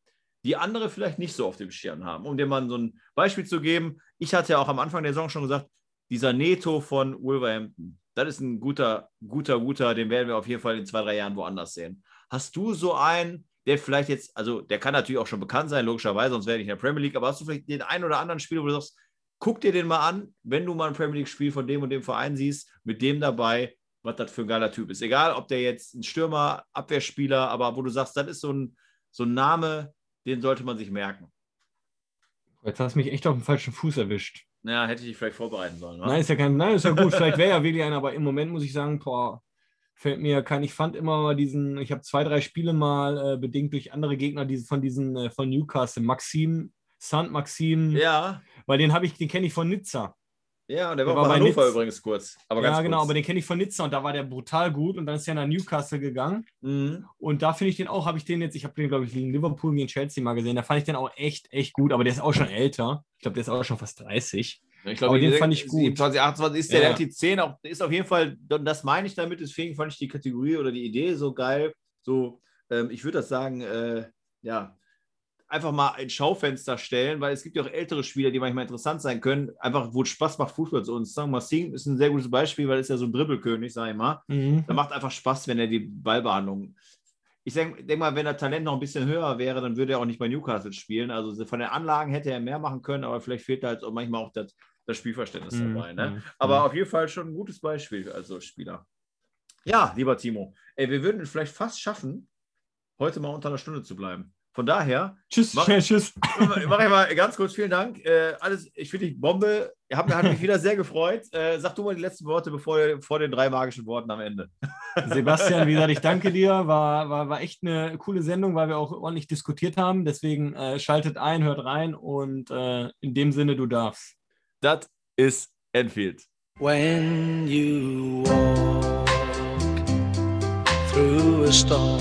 die andere vielleicht nicht so auf dem Schirm haben. Um dir mal so ein Beispiel zu geben, ich hatte ja auch am Anfang der Saison schon gesagt, dieser Neto von Wolverhampton, das ist ein guter, guter, guter, den werden wir auf jeden Fall in zwei, drei Jahren woanders sehen. Hast du so einen, der vielleicht jetzt, also der kann natürlich auch schon bekannt sein, logischerweise, sonst wäre ich in der Premier League, aber hast du vielleicht den einen oder anderen Spieler, wo du sagst, guck dir den mal an, wenn du mal ein Premier League-Spiel von dem und dem Verein siehst, mit dem dabei, was das für ein geiler Typ ist. Egal, ob der jetzt ein Stürmer, Abwehrspieler, aber wo du sagst, das ist so ein, so ein Name, den sollte man sich merken. Jetzt hast du mich echt auf dem falschen Fuß erwischt. Ja, hätte ich dich vielleicht vorbereiten sollen. wa? Nein, ist ja kein, nein, ist ja gut. Vielleicht wäre ja wirklich einer, aber im Moment muss ich sagen, boah, fällt mir kein. Ich fand immer diesen, ich habe zwei, drei Spiele mal äh, bedingt durch andere Gegner, diese von diesen äh, von Newcastle, Maxim, Sant Maxim, Ja, weil den habe ich, den kenne ich von Nizza. Ja, und der war, Der war bei bei Hannover Nitz. übrigens kurz. Aber ja, ganz genau, kurz. aber den kenne ich von Nizza und da war der brutal gut und dann ist er nach Newcastle gegangen Mhm. und da finde ich den auch, habe ich den jetzt, ich habe den, glaube ich, gegen Liverpool, gegen Chelsea mal gesehen, da fand ich den auch echt, echt gut, aber der ist auch schon älter. Ich glaube, der ist auch schon fast 30. Ich Aber den fand ich gut. 27, 28 ist der, Ja. der hat die 10, auch, ist auf jeden Fall, das meine ich damit, deswegen fand ich die Kategorie oder die Idee so geil. So, ähm, ich würde das sagen, äh, ja, einfach mal ein Schaufenster stellen, weil es gibt ja auch ältere Spieler, die manchmal interessant sein können, einfach wo es Spaß macht, Fußball zu uns. Sagen wir mal, Singh ist ein sehr gutes Beispiel, weil er ist ja so ein Dribbelkönig, sage ich mal. Mhm. Da macht einfach Spaß, wenn er die Ballbehandlung. Ich denke denk mal, wenn er Talent noch ein bisschen höher wäre, dann würde er auch nicht bei Newcastle spielen. Also von den Anlagen hätte er mehr machen können, aber vielleicht fehlt da halt auch manchmal auch das, das Spielverständnis Mhm. dabei. Ne? Mhm. Aber auf jeden Fall schon ein gutes Beispiel als Spieler. Ja, lieber Timo, ey, wir würden es vielleicht fast schaffen, heute mal unter einer Stunde zu bleiben. Von daher Tschüss, Mach- schnell, tschüss. mache ich mal ganz kurz vielen Dank. Äh, alles, ich finde dich Bombe. Hat, hat mich wieder sehr gefreut. Äh, sag du mal die letzten Worte bevor, vor den drei magischen Worten am Ende. Sebastian, wie gesagt, ich danke dir. War, war, war echt eine coole Sendung, weil wir auch ordentlich diskutiert haben. Deswegen äh, schaltet ein, hört rein und äh, in dem Sinne, du darfst. Das ist Enfield. When you walk through a storm,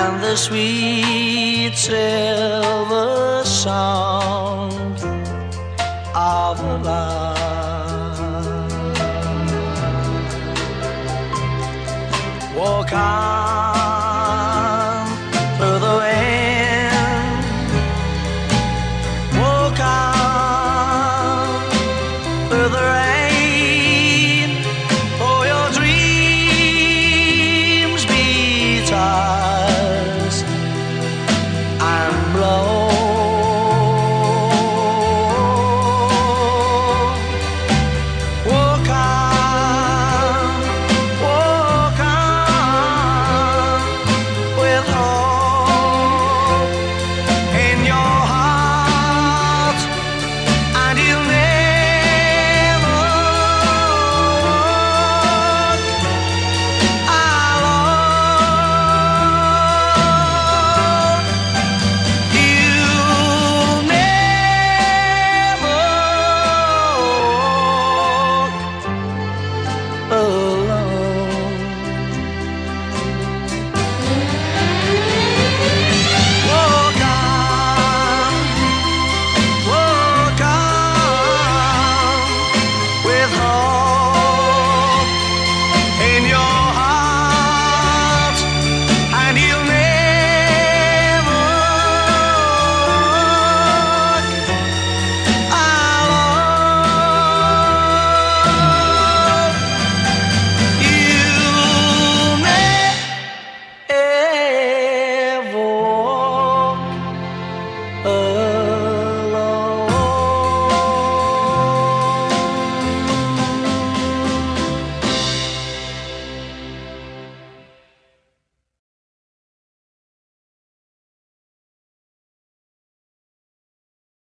and the sweet silver sound of love. Walk on